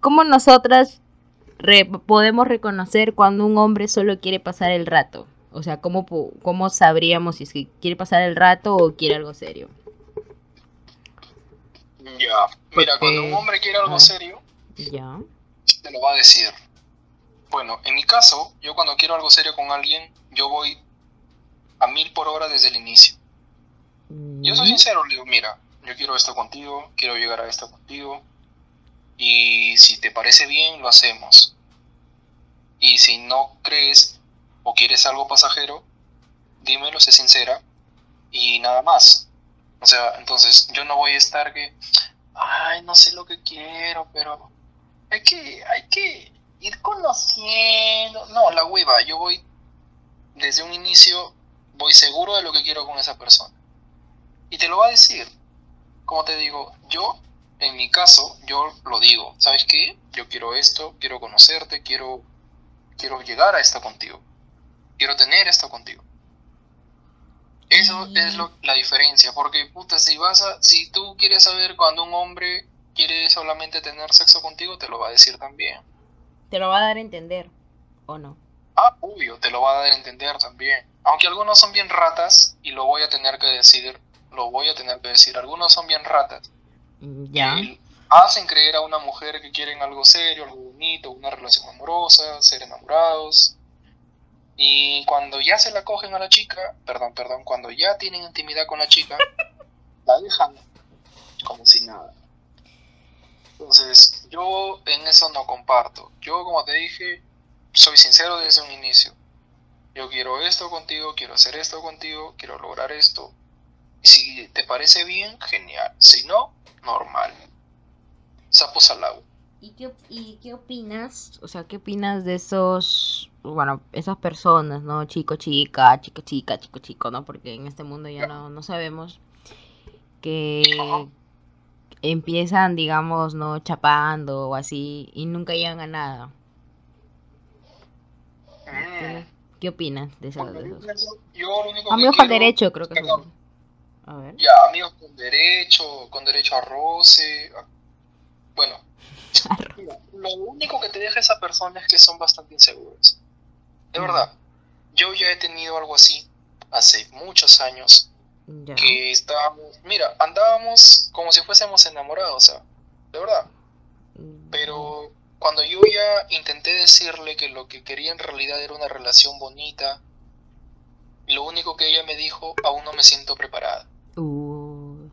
¿cómo nosotras re- podemos reconocer cuando un hombre solo quiere pasar el rato? O sea, ¿cómo, ¿cómo sabríamos si es que quiere pasar el rato o quiere algo serio? Ya, mira, Porque- cuando un hombre quiere algo Ah. serio, Ya. te lo va a decir. Bueno, en mi caso, yo cuando quiero algo serio con alguien, yo voy a mil por hora desde el inicio. Yo soy Mm, sincero, le digo, mira, yo quiero esto contigo, quiero llegar a esto contigo, y si te parece bien, lo hacemos. Y si no crees o quieres algo pasajero, dímelo, sé sincera, y nada más. O sea, entonces yo no voy a estar que, ay, no sé lo que quiero, pero hay que, hay que ir conociendo. No, la hueva, yo voy desde un inicio, voy seguro de lo que quiero con esa persona. Y te lo va a decir. Como te digo, yo, en mi caso, yo lo digo. ¿Sabes qué? Yo quiero esto, quiero conocerte, quiero, quiero llegar a esto contigo. Quiero tener esto contigo. Eso es lo- la diferencia. Porque, puta, si vas a, si tú quieres saber cuando un hombre quiere solamente tener sexo contigo, te lo va a decir también. Te lo va a dar a entender, ¿o no? Ah, obvio, te lo va a dar a entender también. Aunque algunos son bien ratas, y lo voy a tener que decir, lo voy a tener que decir, algunos son bien ratas. Mm, Ya. Hacen creer a una mujer que quieren algo serio, algo bonito, una relación amorosa, ser enamorados. Y cuando ya se la cogen a la chica, perdón, perdón, cuando ya tienen intimidad con la chica, [laughs] la dejan como si nada. Entonces, yo en eso no comparto. Yo, como te dije, soy sincero desde un inicio. Yo quiero esto contigo, quiero hacer esto contigo, quiero lograr esto. Y si te parece bien, genial. Si no, normal. Sapos al agua. ¿Y qué, ¿Y qué opinas? O sea, ¿qué opinas de esos, bueno, esas personas, ¿no? Chico, chica, chico, chica, chico, chico, ¿no? Porque en este mundo ya no, no sabemos que empiezan, digamos, ¿no? Chapando o así y nunca llegan a nada. Mm. ¿Qué opinas de esos? Yo lo único que Amigos con quiero- derecho, creo que. A ver. Ya, amigos con derecho, con derecho a roce. a- Bueno, mira, lo único que te deja esa persona es que son bastante inseguros. De verdad, yo ya he tenido algo así hace muchos años Ya. que estábamos, mira, andábamos como si fuésemos enamorados, o sea, de verdad. Pero cuando yo ya intenté decirle que lo que quería en realidad era una relación bonita, lo único que ella me dijo, aún no me siento preparada. Uh,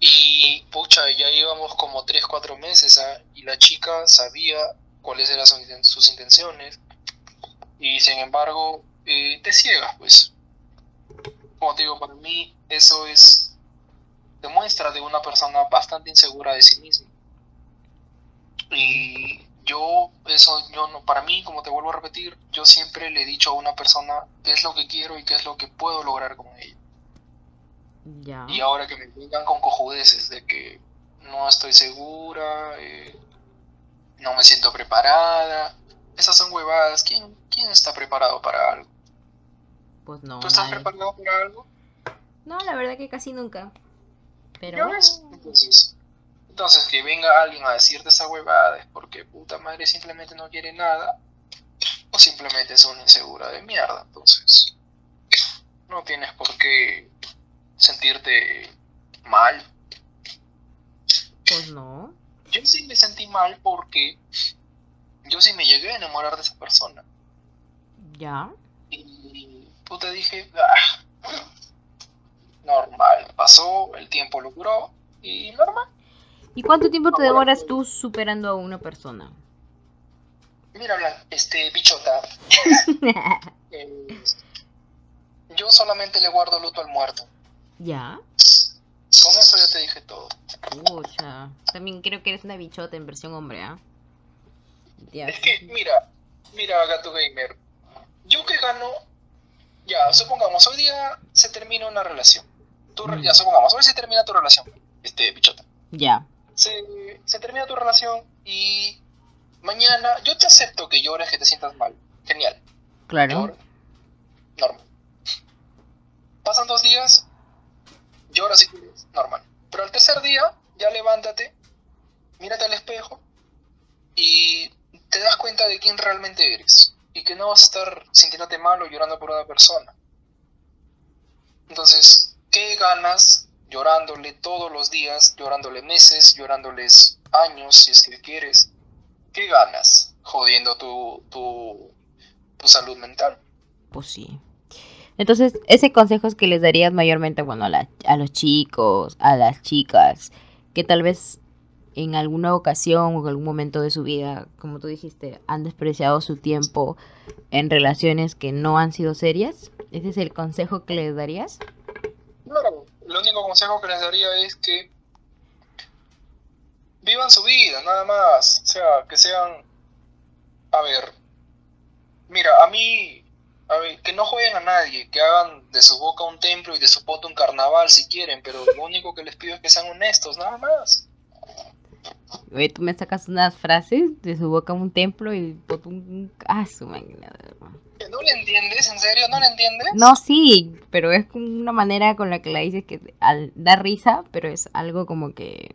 Y pucha, ya íbamos como 3, 4 meses ¿ah? y la chica sabía cuáles eran sus inten- sus intenciones y sin embargo eh, te ciegas pues. Como te digo, para mí eso es demuestra de una persona bastante insegura de sí misma. Y yo, eso, yo no, para mí, como te vuelvo a repetir, yo siempre le he dicho a una persona qué es lo que quiero y qué es lo que puedo lograr con ella. Ya. Y ahora que me vengan con cojudeces de que no estoy segura, eh, no me siento preparada, esas son huevadas. ¿Quién, quién está preparado para algo? Pues no. ¿Tú estás nadie. preparado para algo? No, la verdad que casi nunca. Pero ¿Ya bueno, ves? Entonces, entonces que venga alguien a decirte esa huevada es porque puta madre simplemente no quiere nada o simplemente es una insegura de mierda. Entonces, no tienes por qué sentirte mal pues no. Yo sí me sentí mal porque yo sí me llegué a enamorar de esa persona. Ya. Y puta dije, ah, normal, pasó, el tiempo lo curó y normal. ¿Y cuánto tiempo te demoras tú superando a una persona? Mira, Blan, este bichota, [laughs] eh, yo solamente le guardo luto al muerto. Ya. Con eso ya te dije todo. Pucha. También creo que eres una bichota en versión hombre, ¿ah? Ya. Es que, mira, mira, Gato Gamer, yo que gano, ya, supongamos, hoy día se termina una relación. Tú, Mm. ya, supongamos, hoy se termina tu relación, este bichota. Ya. Se, se termina tu relación y mañana, yo te acepto que llores, que te sientas mal. Genial, Claro. normal. Pasan dos días, lloras si quieres, normal. Pero al tercer día, ya levántate, mírate al espejo y te das cuenta de quién realmente eres. Y que no vas a estar sintiéndote mal o llorando por una persona. Entonces, ¿qué ganas llorándole todos los días, llorándole meses, llorándoles años, si es que quieres? ¿Qué ganas jodiendo tu, tu, tu salud mental? Pues sí. Entonces, ese consejo es que les darías mayormente, bueno, a, la- a los chicos, a las chicas, que tal vez en alguna ocasión o en algún momento de su vida, como tú dijiste, han despreciado su tiempo en relaciones que no han sido serias. ¿Ese es el consejo que les darías? Claro, el único consejo que les daría es que vivan su vida, nada más. O sea, que sean. A ver. Mira, a mí. A ver, que no jueguen a nadie, que hagan de su boca un templo y de su poto un carnaval si quieren, pero lo único que les pido es que sean honestos, nada más. Oye, tú me sacas unas frases de su boca un templo y por un... Ah, su máquina. ¿Que ¿No le entiendes? ¿En serio? ¿No le entiendes? No, sí, pero es como una manera con la que la dices que al, da risa, pero es algo como que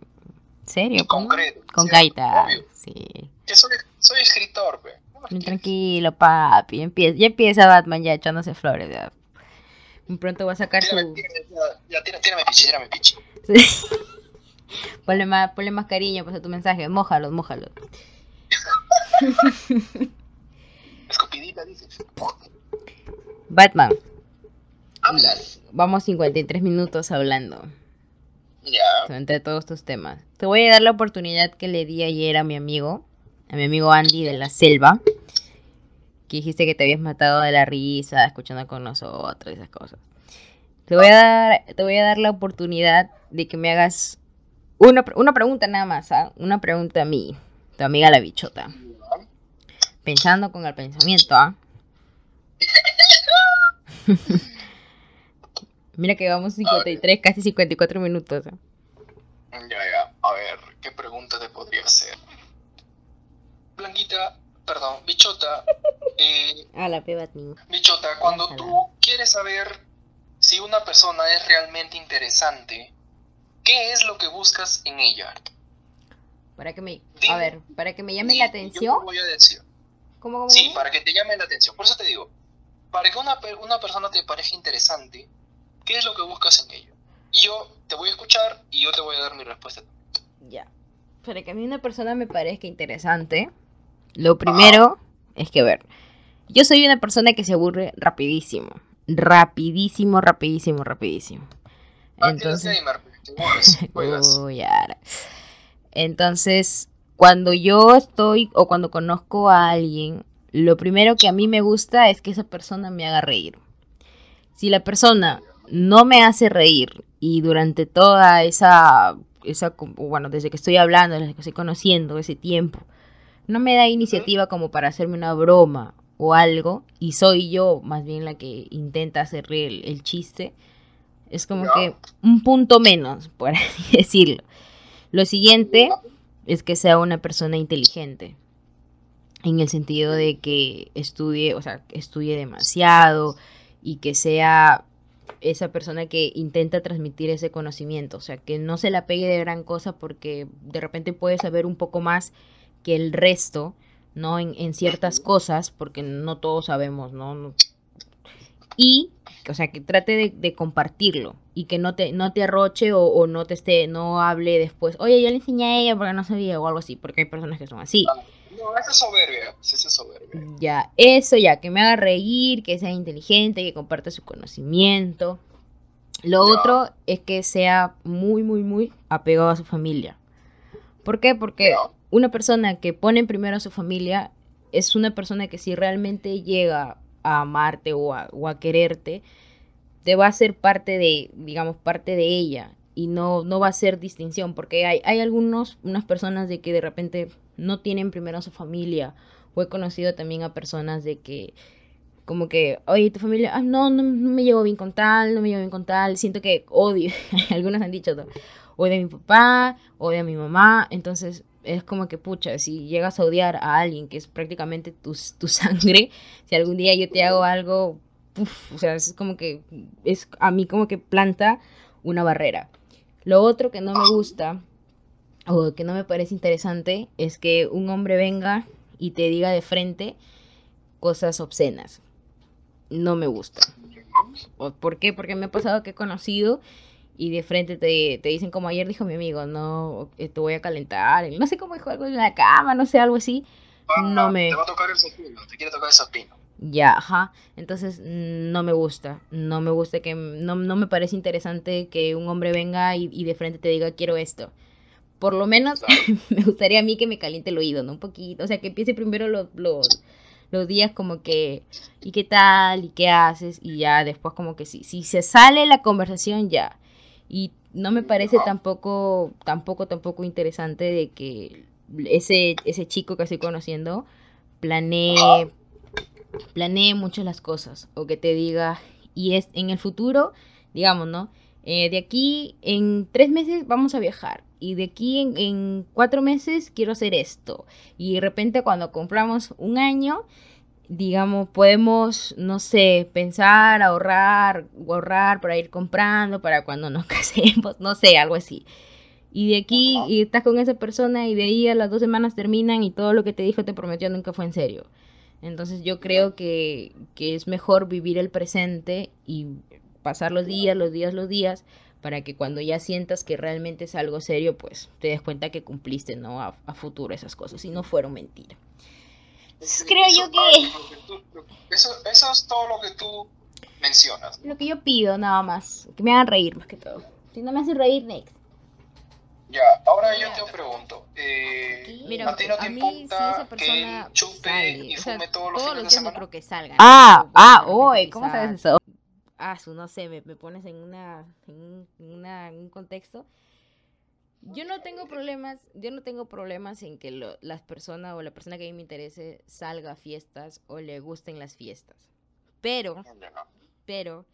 serio. pues. Concreto. Con gaita, sí. Que soy, soy escritor, pe. Tranquilo, papi. Empieza, ya empieza Batman ya echándose flores. Ya. Pronto va a sacar Tírame, su... tírame, ya, tírame, tírame pichi, tírame pichi. ponle, más, ponle más cariño, pasa tu mensaje, mójalo, mójalo. [laughs] Escupidita, dices. Batman. Hablas. Vamos 53 minutos hablando. Ya. Entre todos estos temas. Te voy a dar la oportunidad que le di ayer a mi amigo, a mi amigo Andy de la selva, que dijiste que te habías matado de la risa escuchando con nosotros, esas cosas. Te voy a dar, te voy a dar la oportunidad de que me hagas una, una pregunta nada más, ¿ah? Una pregunta a mí, tu amiga la bichota. Pensando con el pensamiento, ¿ah? [laughs] Mira que vamos 53, casi 54 minutos. ¿ah? Ya, ya. A ver, ¿qué pregunta te podría hacer? Blanquita, perdón, bichota. [laughs] Eh, ah, la peba Bichota, cuando tú quieres saber si una persona es realmente interesante, ¿qué es lo que buscas en ella? Para que me, a ver, para que me llame la atención. Yo voy a decir. ¿Cómo, sí, para que te llame la atención. Por eso te digo, para que una, una persona te parezca interesante, ¿qué es lo que buscas en ella? Y yo te voy a escuchar y yo te voy a dar mi respuesta. Ya. Para que a mí una persona me parezca interesante, lo primero es que, ver, yo soy una persona que se aburre rapidísimo. Rapidísimo, rapidísimo, rapidísimo. Entonces... [laughs] Uy, Entonces, cuando yo estoy o cuando conozco a alguien, lo primero que a mí me gusta es que esa persona me haga reír. Si la persona no me hace reír y durante toda esa, esa bueno, desde que estoy hablando, desde que estoy conociendo ese tiempo, no me da iniciativa como para hacerme una broma o algo y soy yo más bien la que intenta hacer el, el chiste, es como que un punto menos, [laughs] por así decirlo. Lo siguiente es que sea una persona inteligente, en el sentido de que estudie, o sea, estudie demasiado y que sea esa persona que intenta transmitir ese conocimiento, o sea, que no se la pegue de gran cosa porque de repente puede saber un poco más que el resto, ¿no? En, ciertas cosas, porque no todos sabemos, ¿no? Y, o sea, que trate de, compartirlo y que no te, no te arroche o, no te esté, no hable después, oye, yo le enseñé a ella porque no sabía o algo así, porque hay personas que son así. No, esa es soberbia, es soberbia. Ya, eso ya, que me haga reír, que sea inteligente, que comparta su conocimiento. Lo otro es que sea muy, muy, muy apegado a su familia. ¿Por qué? Porque una persona que pone primero a su familia es una persona que si realmente llega a amarte o a, o a quererte, te va a ser parte de, digamos, parte de ella y no, no va a ser distinción, porque hay, hay algunos, unas personas de que de repente no tienen primero a su familia, o he conocido también a personas de que como que, oye, tu familia, ah, no, no, me llevo bien con tal, no me llevo bien con tal, siento que odio, [laughs] algunos han dicho, odio a mi papá, odio a mi mamá, entonces es como que, pucha, si llegas a odiar a alguien que es prácticamente tu, tu [laughs] sangre, si algún día yo te hago algo, o sea, es como que, es a mí como que planta una barrera. Lo otro que no me gusta o que no me parece interesante es que un hombre venga y te diga de frente cosas obscenas. No me gusta. ¿Por qué? Porque me ha pasado que he conocido y de frente te, te, dicen como ayer dijo mi amigo, no, eh, te voy a calentar, no sé cómo dijo algo en la cama, no sé, algo así. no me... Te va a tocar el sopino, te quiere tocar el sopino. Ya, ajá. Entonces no me gusta, no me gusta que, no, no me parece interesante que un hombre venga y, y de frente te diga quiero esto. Por lo menos [laughs] me gustaría a mí que me caliente el oído, ¿no? Un poquito, o sea, que empiece primero los, los, los días como que, ¿y qué tal? ¿Y qué haces? Y ya después como que sí, si se sale la conversación ya, y no me parece tampoco, tampoco, tampoco interesante de que ese, ese chico que estoy conociendo planee, planee mucho las cosas. O que te diga, y es en el futuro, digamos, ¿no? Eh, de aquí en tres meses vamos a viajar. Y de aquí en, en cuatro meses quiero hacer esto. Y de repente cuando compramos un año, digamos, podemos, no sé, pensar, ahorrar, ahorrar para ir comprando, para cuando nos [laughs] casemos, no sé, algo así. Y de aquí, y estás con esa persona y de ahí a las dos semanas terminan y todo lo que te dijo, te prometió, nunca fue en serio. Entonces yo creo que, que es mejor vivir el presente y pasar los días, los días, los días, para que cuando ya sientas que realmente es algo serio, pues te des cuenta que cumpliste, ¿no? A, a futuro esas cosas y no fueron mentira. creo yo que... eso, eso es todo lo que tú mencionas. Lo que yo pido, nada más. Que me hagan reír más que todo. Si no me hacen reír, next. Ya, ahora yo te pregunto. Eh, Mira, ¿A ti no te importa si esa persona que chupe sale, y o sea, fume todos los todos fines los de días no semana? creo que salgan. Ah, Pero, ah, de oye, repente ¿cómo sabes eso? Ah, su, no sé, me, me pones en una, en un, en una, en un contexto. Yo no tengo problemas, yo no tengo problemas en que lo- las personas o la persona que a mí me interese salga a fiestas o le gusten las fiestas. Pero, pero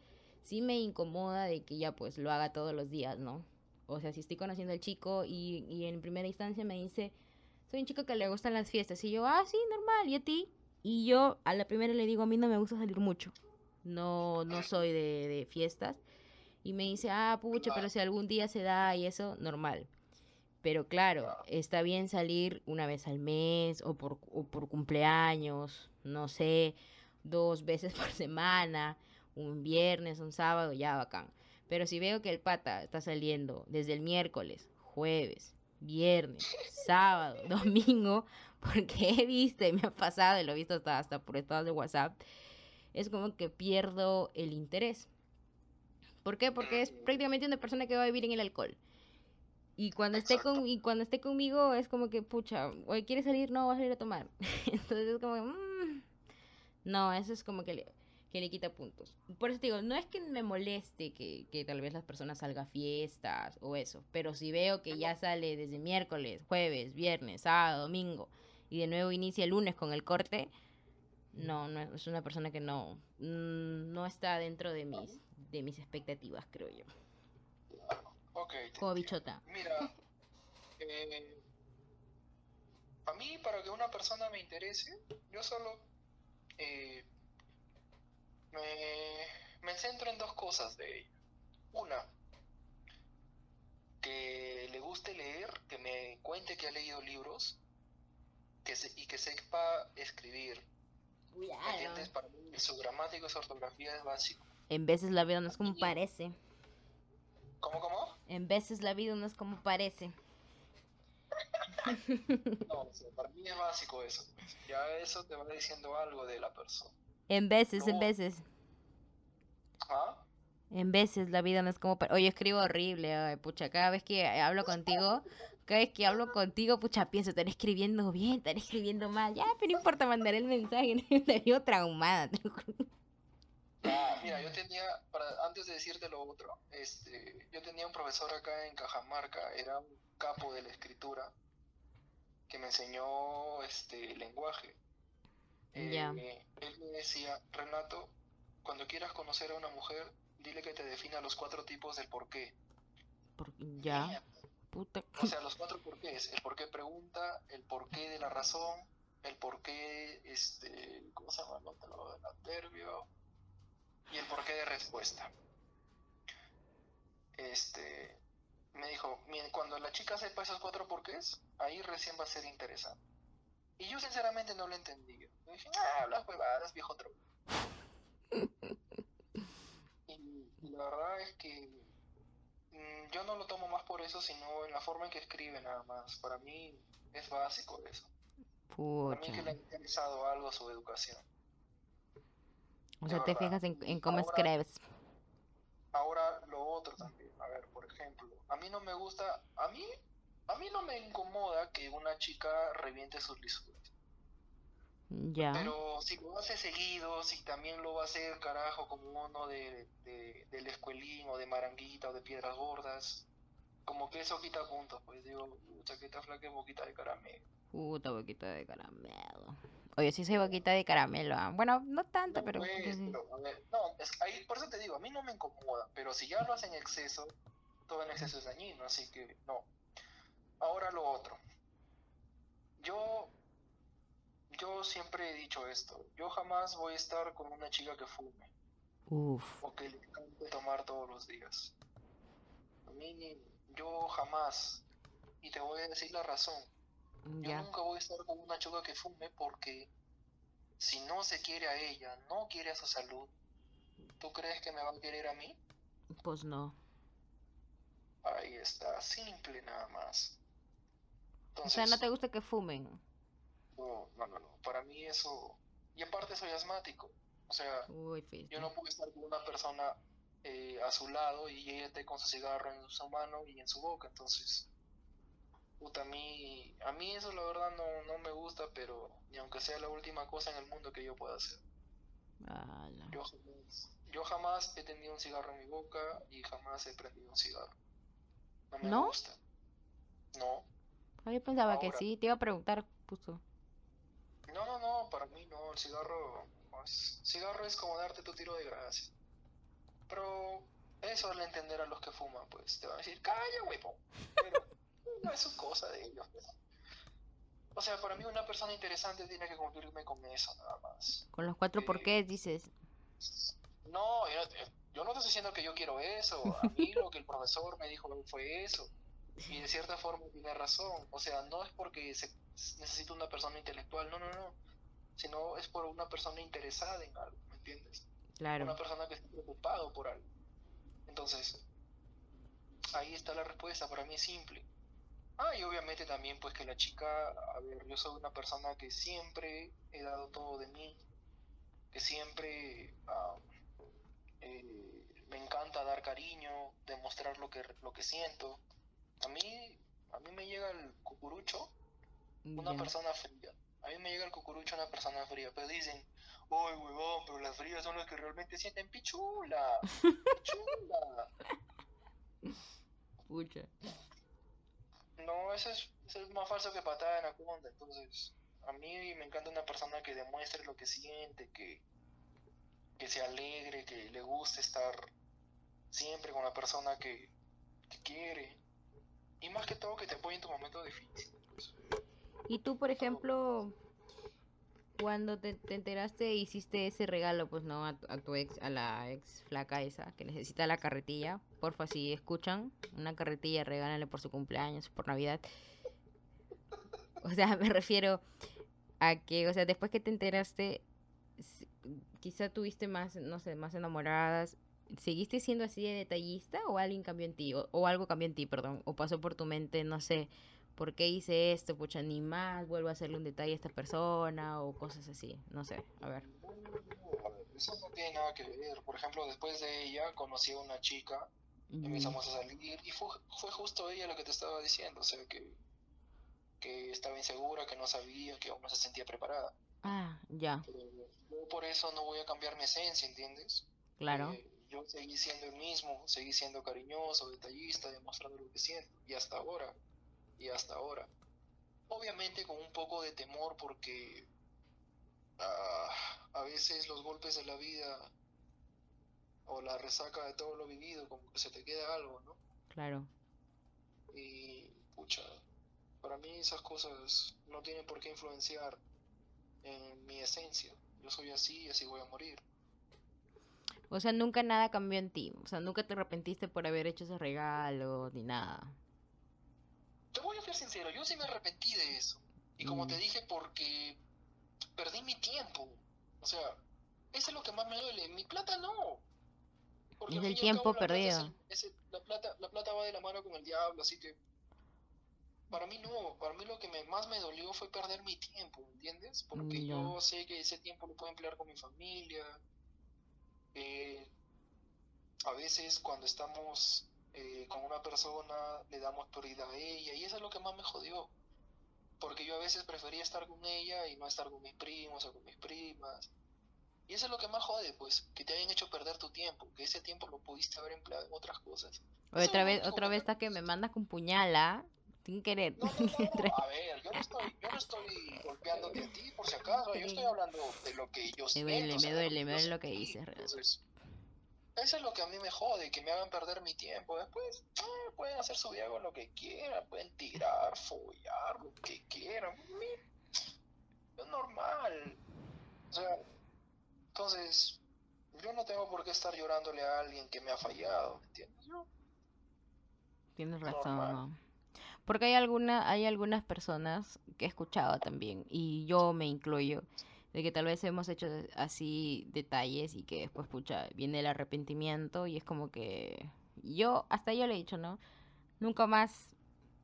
sí me incomoda de que ya pues lo haga todos los días, ¿no? O sea, si estoy conociendo al chico y, y en primera instancia me dice, soy un chico que le gustan las fiestas. Y yo, ah, sí, normal, ¿y a ti? Y yo a la primera le digo, a mí no me gusta salir mucho. No, no soy de, de fiestas. Y me dice, ah, pucha, pero si algún día se da y eso, normal. Pero claro, está bien salir una vez al mes o por, o por cumpleaños, no sé, dos veces [laughs] por semana, un viernes, un sábado, ya bacán. Pero si veo que el pata está saliendo desde el miércoles, jueves, viernes, sábado, [laughs] domingo, porque he visto y me ha pasado y lo he visto hasta, hasta por estados de WhatsApp, es como que pierdo el interés. ¿Por qué? Porque es prácticamente una persona que va a vivir en el alcohol. Y cuando esté con y cuando esté conmigo es como que pucha, oye, ¿quieres salir? No, vas a salir a tomar. [laughs] Entonces es como que, mm, no, eso es como que le, que le quita puntos. Por eso te digo, no es que me moleste que, que tal vez las personas salgan a fiestas o eso, pero si veo que ya sale desde miércoles, jueves, viernes, sábado, domingo y de nuevo inicia el lunes con el corte, no, no es- es una persona que no, mm, no está dentro de mis, de mis expectativas, creo yo. Ok. Como bichota. Mira, [laughs] eh, a mí para que una persona me interese, yo solo eh, me, me centro en dos cosas de ella. Una, que le guste leer, que me cuente que ha leído libros que se- y que sepa escribir. ¿Me entiendes? Para mí su gramática y su ortografía es básico. En veces la vida no es como parece. ¿Cómo, cómo? En veces la vida no es como parece. [laughs] No, o sea, para mí es básico eso. Ya eso te va diciendo algo de la persona. En veces, en veces. ¿Ah? En veces la vida no es como... Oye, escribo horrible, ay, pucha. Cada vez que hablo contigo, cada vez que hablo contigo, pucha, pienso, estaré escribiendo bien, estaré escribiendo mal. Ya, pero no importa, mandaré el mensaje. [laughs] Te digo traumada. Te lo. Ah, mira, yo tenía, para, antes de decirte lo otro, este, yo tenía un profesor acá en Cajamarca, era un capo de la escritura, que me enseñó este lenguaje. Eh, él me decía, Renato, cuando quieras conocer a una mujer, dile que te defina los cuatro tipos del por qué. Por- Ya, puta. O sea, los cuatro porqués. El por qué pregunta, el porqué de la razón, el porqué, este, ¿cómo se llama? el otro? El adverbio y el porqué de respuesta. Este, me dijo, "Mira, cuando la chica sepa esos cuatro porqués, ahí recién va a ser interesante. Y yo sinceramente no lo entendía. Yo dije, ah, las huevadas, viejo. Y, y la verdad es que mm, yo no lo tomo más por eso, sino en la forma en que escribe nada más. Para mí es básico eso. Para mí que le ha Pucha. interesado algo su educación. O sea, te fijas en, en cómo Ahora- escribes. Ahora lo otro también, a ver, por ejemplo, a mí no me gusta, a mí, a mí no me incomoda que una chica reviente sus lisuras. Ya. Pero si lo hace seguido, si también lo va a hacer, carajo, como uno de, de, del escuelín o de maranguita o de piedras gordas, como que eso quita puntos, pues digo, chaqueta flaca y boquita de caramelo. Puta boquita de caramelo. Oye, sí soy boquita de caramelo. ah. Bueno, no tanto, No, pero... pues, pero, ver, no, es- ahí, por eso te digo, a mí no me incomoda, pero si ya lo hacen en exceso, todo en exceso es dañino, así que no. Ahora lo otro. Yo, yo siempre he dicho esto, yo jamás voy a estar con una chica que fume Uf. o que le encante tomar todos los días. A mí, ni- yo jamás, y te voy a decir la razón, yo Ya. nunca voy a estar con una chica que fume porque si no se quiere a ella, no quiere a su salud, ¿tú crees que me va a querer a mí? Pues no. Ahí está, simple nada más. o sea, no te gusta que fumen. No, no, no, Para mí eso... Y aparte soy asmático. O sea, yo no puedo estar con una persona eh, a su lado y ella esté con su cigarro en su mano y en su boca. Entonces, puta, a mí, a mí eso la verdad no, no me gusta, pero ni aunque sea la última cosa en el mundo que yo pueda hacer. Yo, jamás, yo jamás he tenido un cigarro en mi boca y jamás he prendido un cigarro. No me gusta. No. Ah, yo pensaba que sí, te iba a preguntar justo. No, no, no, para mí no, el cigarro, pues, cigarro es como darte tu tiro de gracia. Pero eso es entender a los que fuman, pues te van a decir, calla, huevo. Pero no es su cosa de ellos. Pues. O sea, para mí una persona interesante tiene que cumplirme con eso nada más. Con los cuatro por qué dices. No, yo, no estoy diciendo que yo quiero eso. A mí lo que el profesor me dijo fue eso. Y de cierta forma tiene razón. O sea, no es porque se necesito una persona intelectual, no, no, no. Sino es por una persona interesada en algo, ¿me entiendes? Claro. Una persona que esté preocupado por algo. Entonces, ahí está la respuesta. Para mí es simple. Ah, y obviamente también pues que la chica, a ver, yo soy una persona que siempre he dado todo de mí, que siempre eh, me encanta dar cariño, demostrar lo que, lo que siento. A mí, a mí me llega el cucurucho una persona fría. A mí me llega el cucurucho una persona fría, pero dicen, ¡ay, huevón! Pero las frías son las que realmente sienten pichula. [laughs] Pichula. Pucha. No, eso es, eso es más falso que patada en la cunda. Entonces, a mí me encanta una persona que demuestre lo que siente, que, que se alegre, que le guste estar siempre con la persona que, que quiere. Y más que todo que te apoye en tu momento difícil. Pues. Y tú, por ejemplo, cuando te, enteraste hiciste ese regalo, pues no, a, tu ex, a la ex flaca esa, que necesita la carretilla, porfa, si escuchan, una carretilla, regálale por su cumpleaños, por Navidad. O sea, [laughs] me refiero a que, o sea, después que te enteraste, quizá tuviste más, no sé, más enamoradas. ¿Seguiste siendo así de detallista o alguien cambió en ti? o algo cambió en ti, perdón. O pasó por tu mente, no sé, ¿por qué hice esto? Pucha, ni más, vuelvo a hacerle un detalle a esta persona o cosas así. No sé, a ver. Eso no tiene nada que ver. Por ejemplo, después de ella conocí a una chica, empezamos a salir y fue, fue justo ella lo que te estaba diciendo, o sea, que, que estaba insegura, que no sabía, que aún no se sentía preparada. Ah, ya. yo por eso no voy a cambiar mi esencia, ¿entiendes? Claro. Eh, yo seguí siendo el mismo, seguí siendo cariñoso, detallista, demostrando lo que siento, y hasta ahora y hasta ahora. Obviamente con un poco de temor porque ah, a veces los golpes de la vida o la resaca de todo lo vivido, como que se te queda algo, ¿no? Claro. Y, pucha, para mí esas cosas no tienen por qué influenciar en mi esencia. Yo soy así y así voy a morir. O sea, nunca nada cambió en ti. O sea, nunca te arrepentiste por haber hecho ese regalo ni nada te voy a ser sincero, yo sí me arrepentí de eso. Y como te mm. dije, porque perdí mi tiempo. O sea, eso es lo que más me duele. Mi plata no. Porque es el tiempo perdido. la, plata, la plata va de la mano con el diablo, así que para mí no, para mí lo que más me dolió fue perder mi tiempo, ¿entiendes? Porque mm, yo sé que ese tiempo lo puedo emplear con mi familia. Eh, a veces cuando estamos eh, con una persona, le damos prioridad a ella, y eso es lo que más me jodió. Porque yo a veces prefería estar con ella y no estar con mis primos o con mis primas. Y eso es lo que más jode, pues, que te hayan hecho perder tu tiempo, que ese tiempo lo pudiste haber empleado en otras cosas. otra vez, otra vez está que me mandas con puñala, sin querer. [laughs] a ver, yo no estoy, yo no estoy golpeándote a ti, por si acaso, yo estoy hablando de lo que yo Me duele, me duele, me duele lo que dices. Eso es lo que a mí me jode, que me hagan perder mi tiempo. Después eh, pueden hacer su vida con lo que quieran, pueden tirar, follar, lo que quieran. Es normal. O sea, entonces, yo no tengo por qué estar llorándole a alguien que me ha fallado, ¿me entiendes? Tienes razón, Porque hay, alguna, hay algunas personas que he escuchado también, y yo me incluyo, de que tal vez hemos hecho así detalles y que después, pucha, viene el arrepentimiento y es como que yo, hasta yo le he dicho, ¿no? nunca más.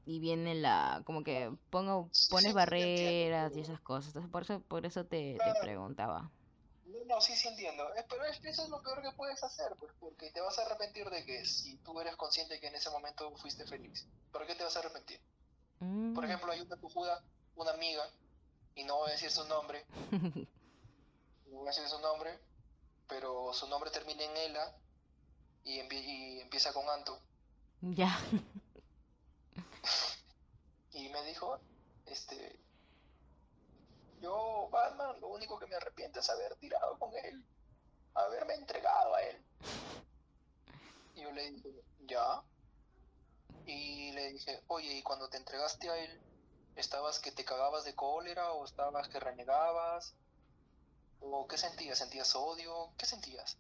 Y viene la, como que pongo, pones sí, barreras y esas cosas. Entonces por eso, por eso te, te preguntaba. No, sí, sí entiendo. Eh, pero es eso es lo peor que puedes hacer, pues, porque te vas a arrepentir de que si tú eres consciente que en ese momento fuiste feliz. ¿Por qué te vas a arrepentir? Mm. Por ejemplo, hay una cojuda, una amiga, y no voy a decir su nombre, [laughs] no voy a decir su nombre, pero su nombre termina en Ela y, y empieza con Anto. ya. [laughs] Y me dijo, este, yo, Batman, lo único que me arrepiento es haber tirado con él, haberme entregado a él. Y yo le dije, ya. Y le dije, oye, ¿y cuando te entregaste a él, estabas que te cagabas de cólera o estabas que renegabas? ¿O qué sentías? ¿Sentías odio? ¿Qué sentías?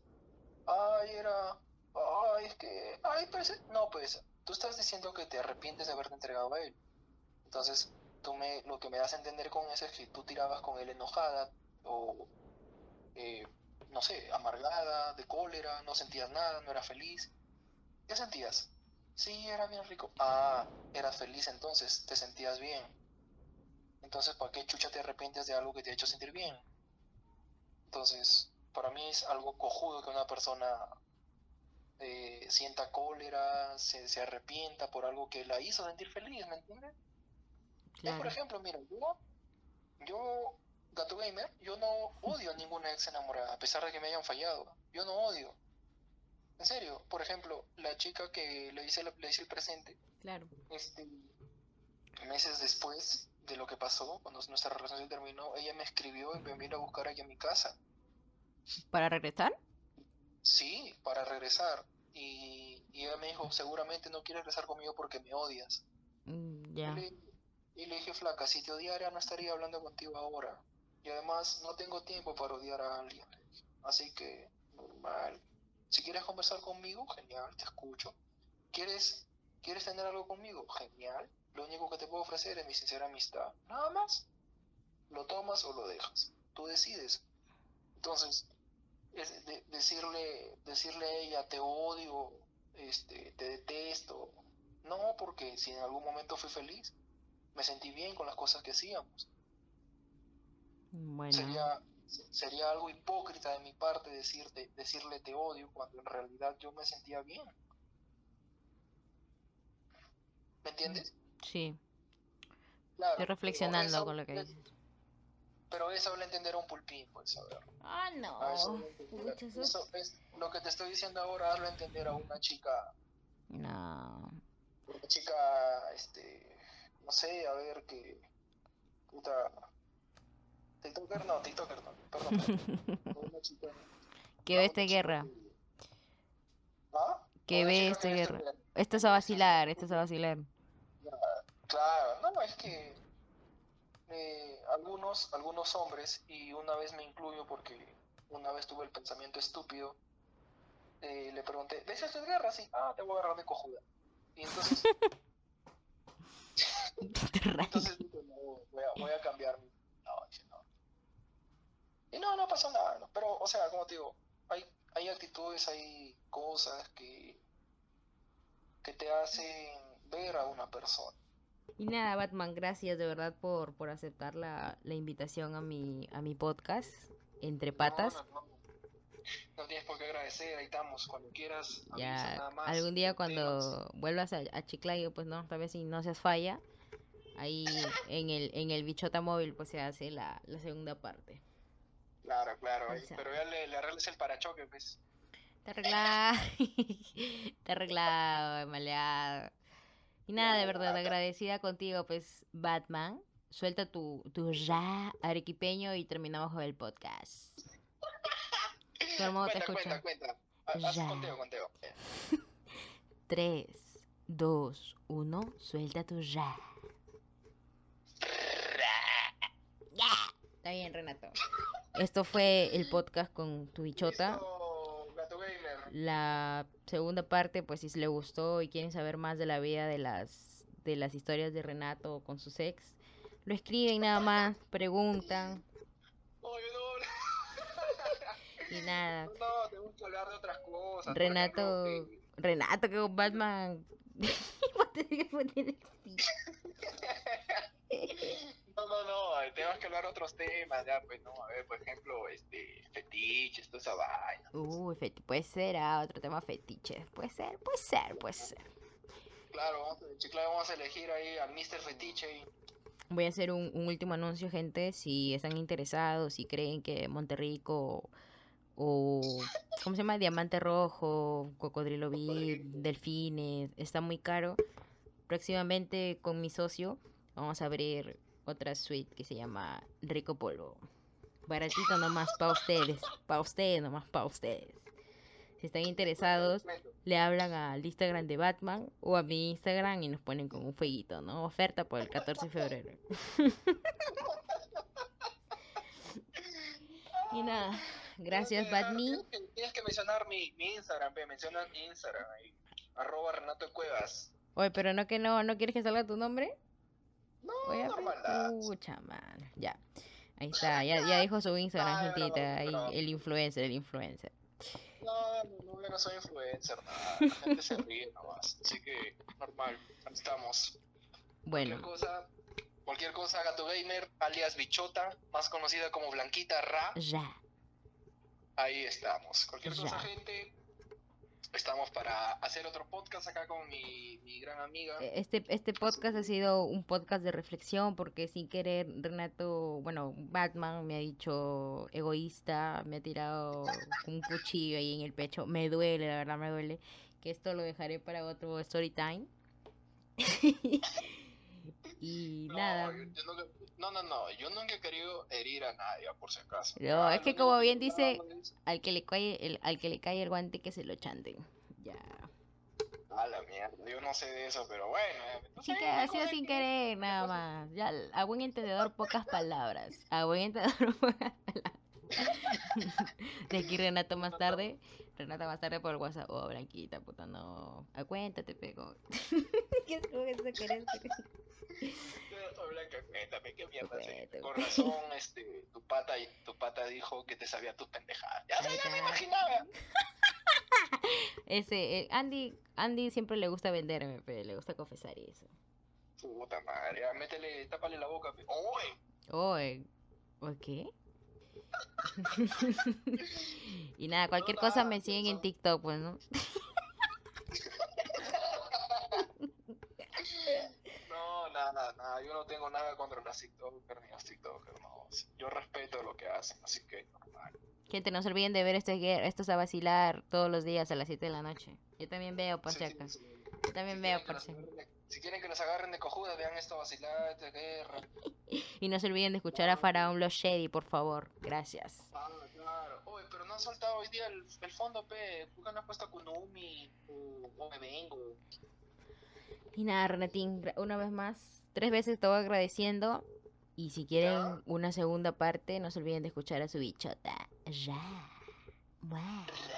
Ay, era, ay, es que, ay, pues, no, pues, tú estás diciendo que te arrepientes de haberte entregado a él. Entonces, tú me, lo que me das a entender con eso es que tú tirabas con él enojada o, eh, no sé, amargada, de cólera, no sentías nada, no eras feliz. ¿Qué sentías? Sí, era bien rico. Ah, eras feliz entonces, te sentías bien. Entonces, ¿para qué chucha te arrepientes de algo que te ha hecho sentir bien? Entonces, para mí es algo cojudo que una persona eh, sienta cólera, se, se arrepienta por algo que la hizo sentir feliz, ¿me entiendes? Es por Claro. ejemplo, mira, yo, yo, Gato Gamer, yo no odio a ninguna ex enamorada, a pesar de que me hayan fallado. Yo no odio. En serio, por ejemplo, la chica que le hice, le hice el presente, Claro. este, meses después de lo que pasó, cuando nuestra relación se terminó, ella me escribió y me vino a buscar aquí a mi casa. ¿Para regresar? Sí, para regresar. Y, y ella me dijo, seguramente no quieres regresar conmigo porque me odias. Mm, Ya. Y le dije, flaca, si te odiara no estaría hablando contigo ahora. Y además no tengo tiempo para odiar a alguien. Así que, normal. Si quieres conversar conmigo, genial, te escucho. ¿Quieres, ¿Quieres tener algo conmigo? Genial. Lo único que te puedo ofrecer es mi sincera amistad. Nada más. Lo tomas o lo dejas. Tú decides. Entonces, es de- decirle, decirle a ella, te odio, este, te detesto. No, porque si en algún momento fui feliz, me sentí bien con las cosas que hacíamos. Bueno. Sería, sería algo hipócrita de mi parte decirte, decirle te odio cuando en realidad yo me sentía bien. ¿Me entiendes? Sí. Claro. Estoy reflexionando eso- con lo que dices. Pero eso le entender a un pulpín, pues, a ver. Ah, no. A eso- eso es lo que te estoy diciendo ahora, hazlo entender a una chica No. una chica, este, no sé, a ver, que, puta, TikToker no, TikToker no, perdón, perdón. [laughs] chica, Que no, ve chica guerra. ¿Ah? Que ve ve guerra. Esto es a vacilar, esto es a vacilar. Claro, no, es que eh, algunos, algunos hombres, y una vez me incluyo porque una vez tuve el pensamiento estúpido, eh, le pregunté, ¿ves esta guerra? Sí, ah, te voy a agarrar de cojuda. Y entonces. [laughs] Entonces voy a, voy a cambiar mi... No, dije, no. Y no, no pasó nada, ¿no? Pero, o sea, como te digo, hay, hay actitudes, hay cosas que, que te hacen ver a una persona. Y nada, Batman, gracias de verdad por, por aceptar la, la invitación a mi, a mi podcast, Entre Patas. No, no, no. No tienes por qué agradecer, ahí estamos, cuando quieras, Ya, nada más. algún día temas. cuando vuelvas a, a Chiclayo, pues no, tal vez si no seas falla, ahí en el, en el bichota móvil pues se hace la, la segunda parte. Claro, claro, ahí, pero ya le, le arregles el parachoque, pues. Está arreglado, [laughs] está arreglado, maleado. Y nada, de verdad, agradecida contigo, pues, Batman. Suelta tu, tu ya arequipeño y terminamos con el podcast. Todo el mundo te cuenta, escucha. cuenta, cuenta. Haz haz Ya. conteo, conteo. 3, 2, 1, suelta tu ya. Ya. Está bien, Renato. Esto fue el podcast con tu bichota. La segunda parte, pues si les gustó y quieren saber más de la vida de las de las historias de Renato con sus ex, lo escriben nada más, preguntan Oye, no, y nada. no, no, tenemos que hablar de otras cosas. Renato, ejemplo, eh, Renato que con Batman. [laughs] te. No, no, no, tenemos que hablar otros temas, ya, pues, no, a ver, por ejemplo, este, fetiches, toda esa vaina. Uy, feti- puede ser ah, otro tema fetiche. Puede ser, puede ser, puede ser. Claro, vamos a, sí, claro, vamos a elegir ahí al Mr. Fetiche. y- Voy a hacer un, un último anuncio, gente. Si están interesados, si creen que Monterrico o. ¿Cómo se llama? Diamante Rojo, Cocodrilo VIP, Delfines, está muy caro. Próximamente con mi socio vamos a abrir otra suite que se llama Rico Polvo. Baratito nomás para ustedes. Para ustedes, nomás para ustedes. Si están interesados, le hablan al Instagram de Batman o a mi Instagram y nos ponen con un fueguito, ¿no? Oferta por el 14 de febrero. [laughs] y nada, gracias que- Batman. Tienes que, tienes que mencionar mi, mi Instagram, ve, menciona mi Instagram ahí. Arroba Renato Cuevas. Oye, pero no que no, ¿no quieres que salga tu nombre? No, Oye, normal. pucha, man. Ya. Ahí está, ya, ya dijo su Instagram, Ah, gentita. Ahí, pero- el influencer, el influencer. No, no, no, yo no soy influencer, nada. La gente se ríe nomás. Así que, normal, ahí estamos. Bueno, Cualquier cosa, cualquier cosa, Gato Gamer, alias Bichota, más conocida como Blanquita Ra, ya. Ahí estamos. Cualquier cosa, Ya. gente, estamos para hacer otro podcast acá con mi, mi gran amiga. Este, este podcast ha sido un podcast de reflexión porque sin querer Renato, bueno, Batman me ha dicho egoísta, me ha tirado un cuchillo ahí en el pecho. Me duele, la verdad me duele. Que esto lo dejaré para otro story time. [laughs] y No, nada. yo- yo nunca- no, no, no, yo nunca he querido herir a nadie, por si acaso. No, es que lo como bien que dice- Al que le cae el, al que le cae el guante que se lo chanten. Ya. A la mierda, yo no sé de eso, pero bueno. eh, Sí sé, que ha sido sin que- querer, nada más. Ya, a buen entendedor, pocas palabras. A buen entendedor, [laughs] pocas palabras. De aquí Renato más tarde. Renata más tarde por el WhatsApp. Oh, Blanquita, puta, no. Acuéntate, pego. ¿Qué [laughs] es como eso querés? Blanca, cuéntame, qué mierda. sí. Cuéntame. Con razón, este, tu pata, tu pata dijo que te sabía tus pendejadas. Ya, ya me imaginaba. Ese, eh, Andy, Andy siempre le gusta venderme, pero le gusta confesar y eso. Puta madre, ya, métele, tápale la boca. pe. ¡Oye! Oh, eh, ¿o qué? [laughs] [laughs] y nada, cualquier No, cosa nada, me siguen en eso. TikTok, pues, ¿no? [laughs] No, nada, nada, yo no tengo nada contra las TikTokers ni los TikTokers, no. Yo respeto lo que hacen, así que normal. Gente, no se olviden de ver este, guer- estos a vacilar todos los días a las 7 de la noche. Yo también veo, por Sí, sí, sí. Yo también Si veo, por si Si quieren que los agarren de cojuda, vean esta vacilada de guerra. [laughs] Y no se olviden de escuchar a Faraón Los Shady, por favor. Gracias. Ah, claro. Oye, pero no han soltado hoy día el, el fondo, pe. ¿Por qué no has puesto a Kunumi o, o me vengo? Y nada, Renatín, una vez más, tres veces te voy agradeciendo. Y si quieren una segunda parte, no se olviden de escuchar a su bichota. Ya.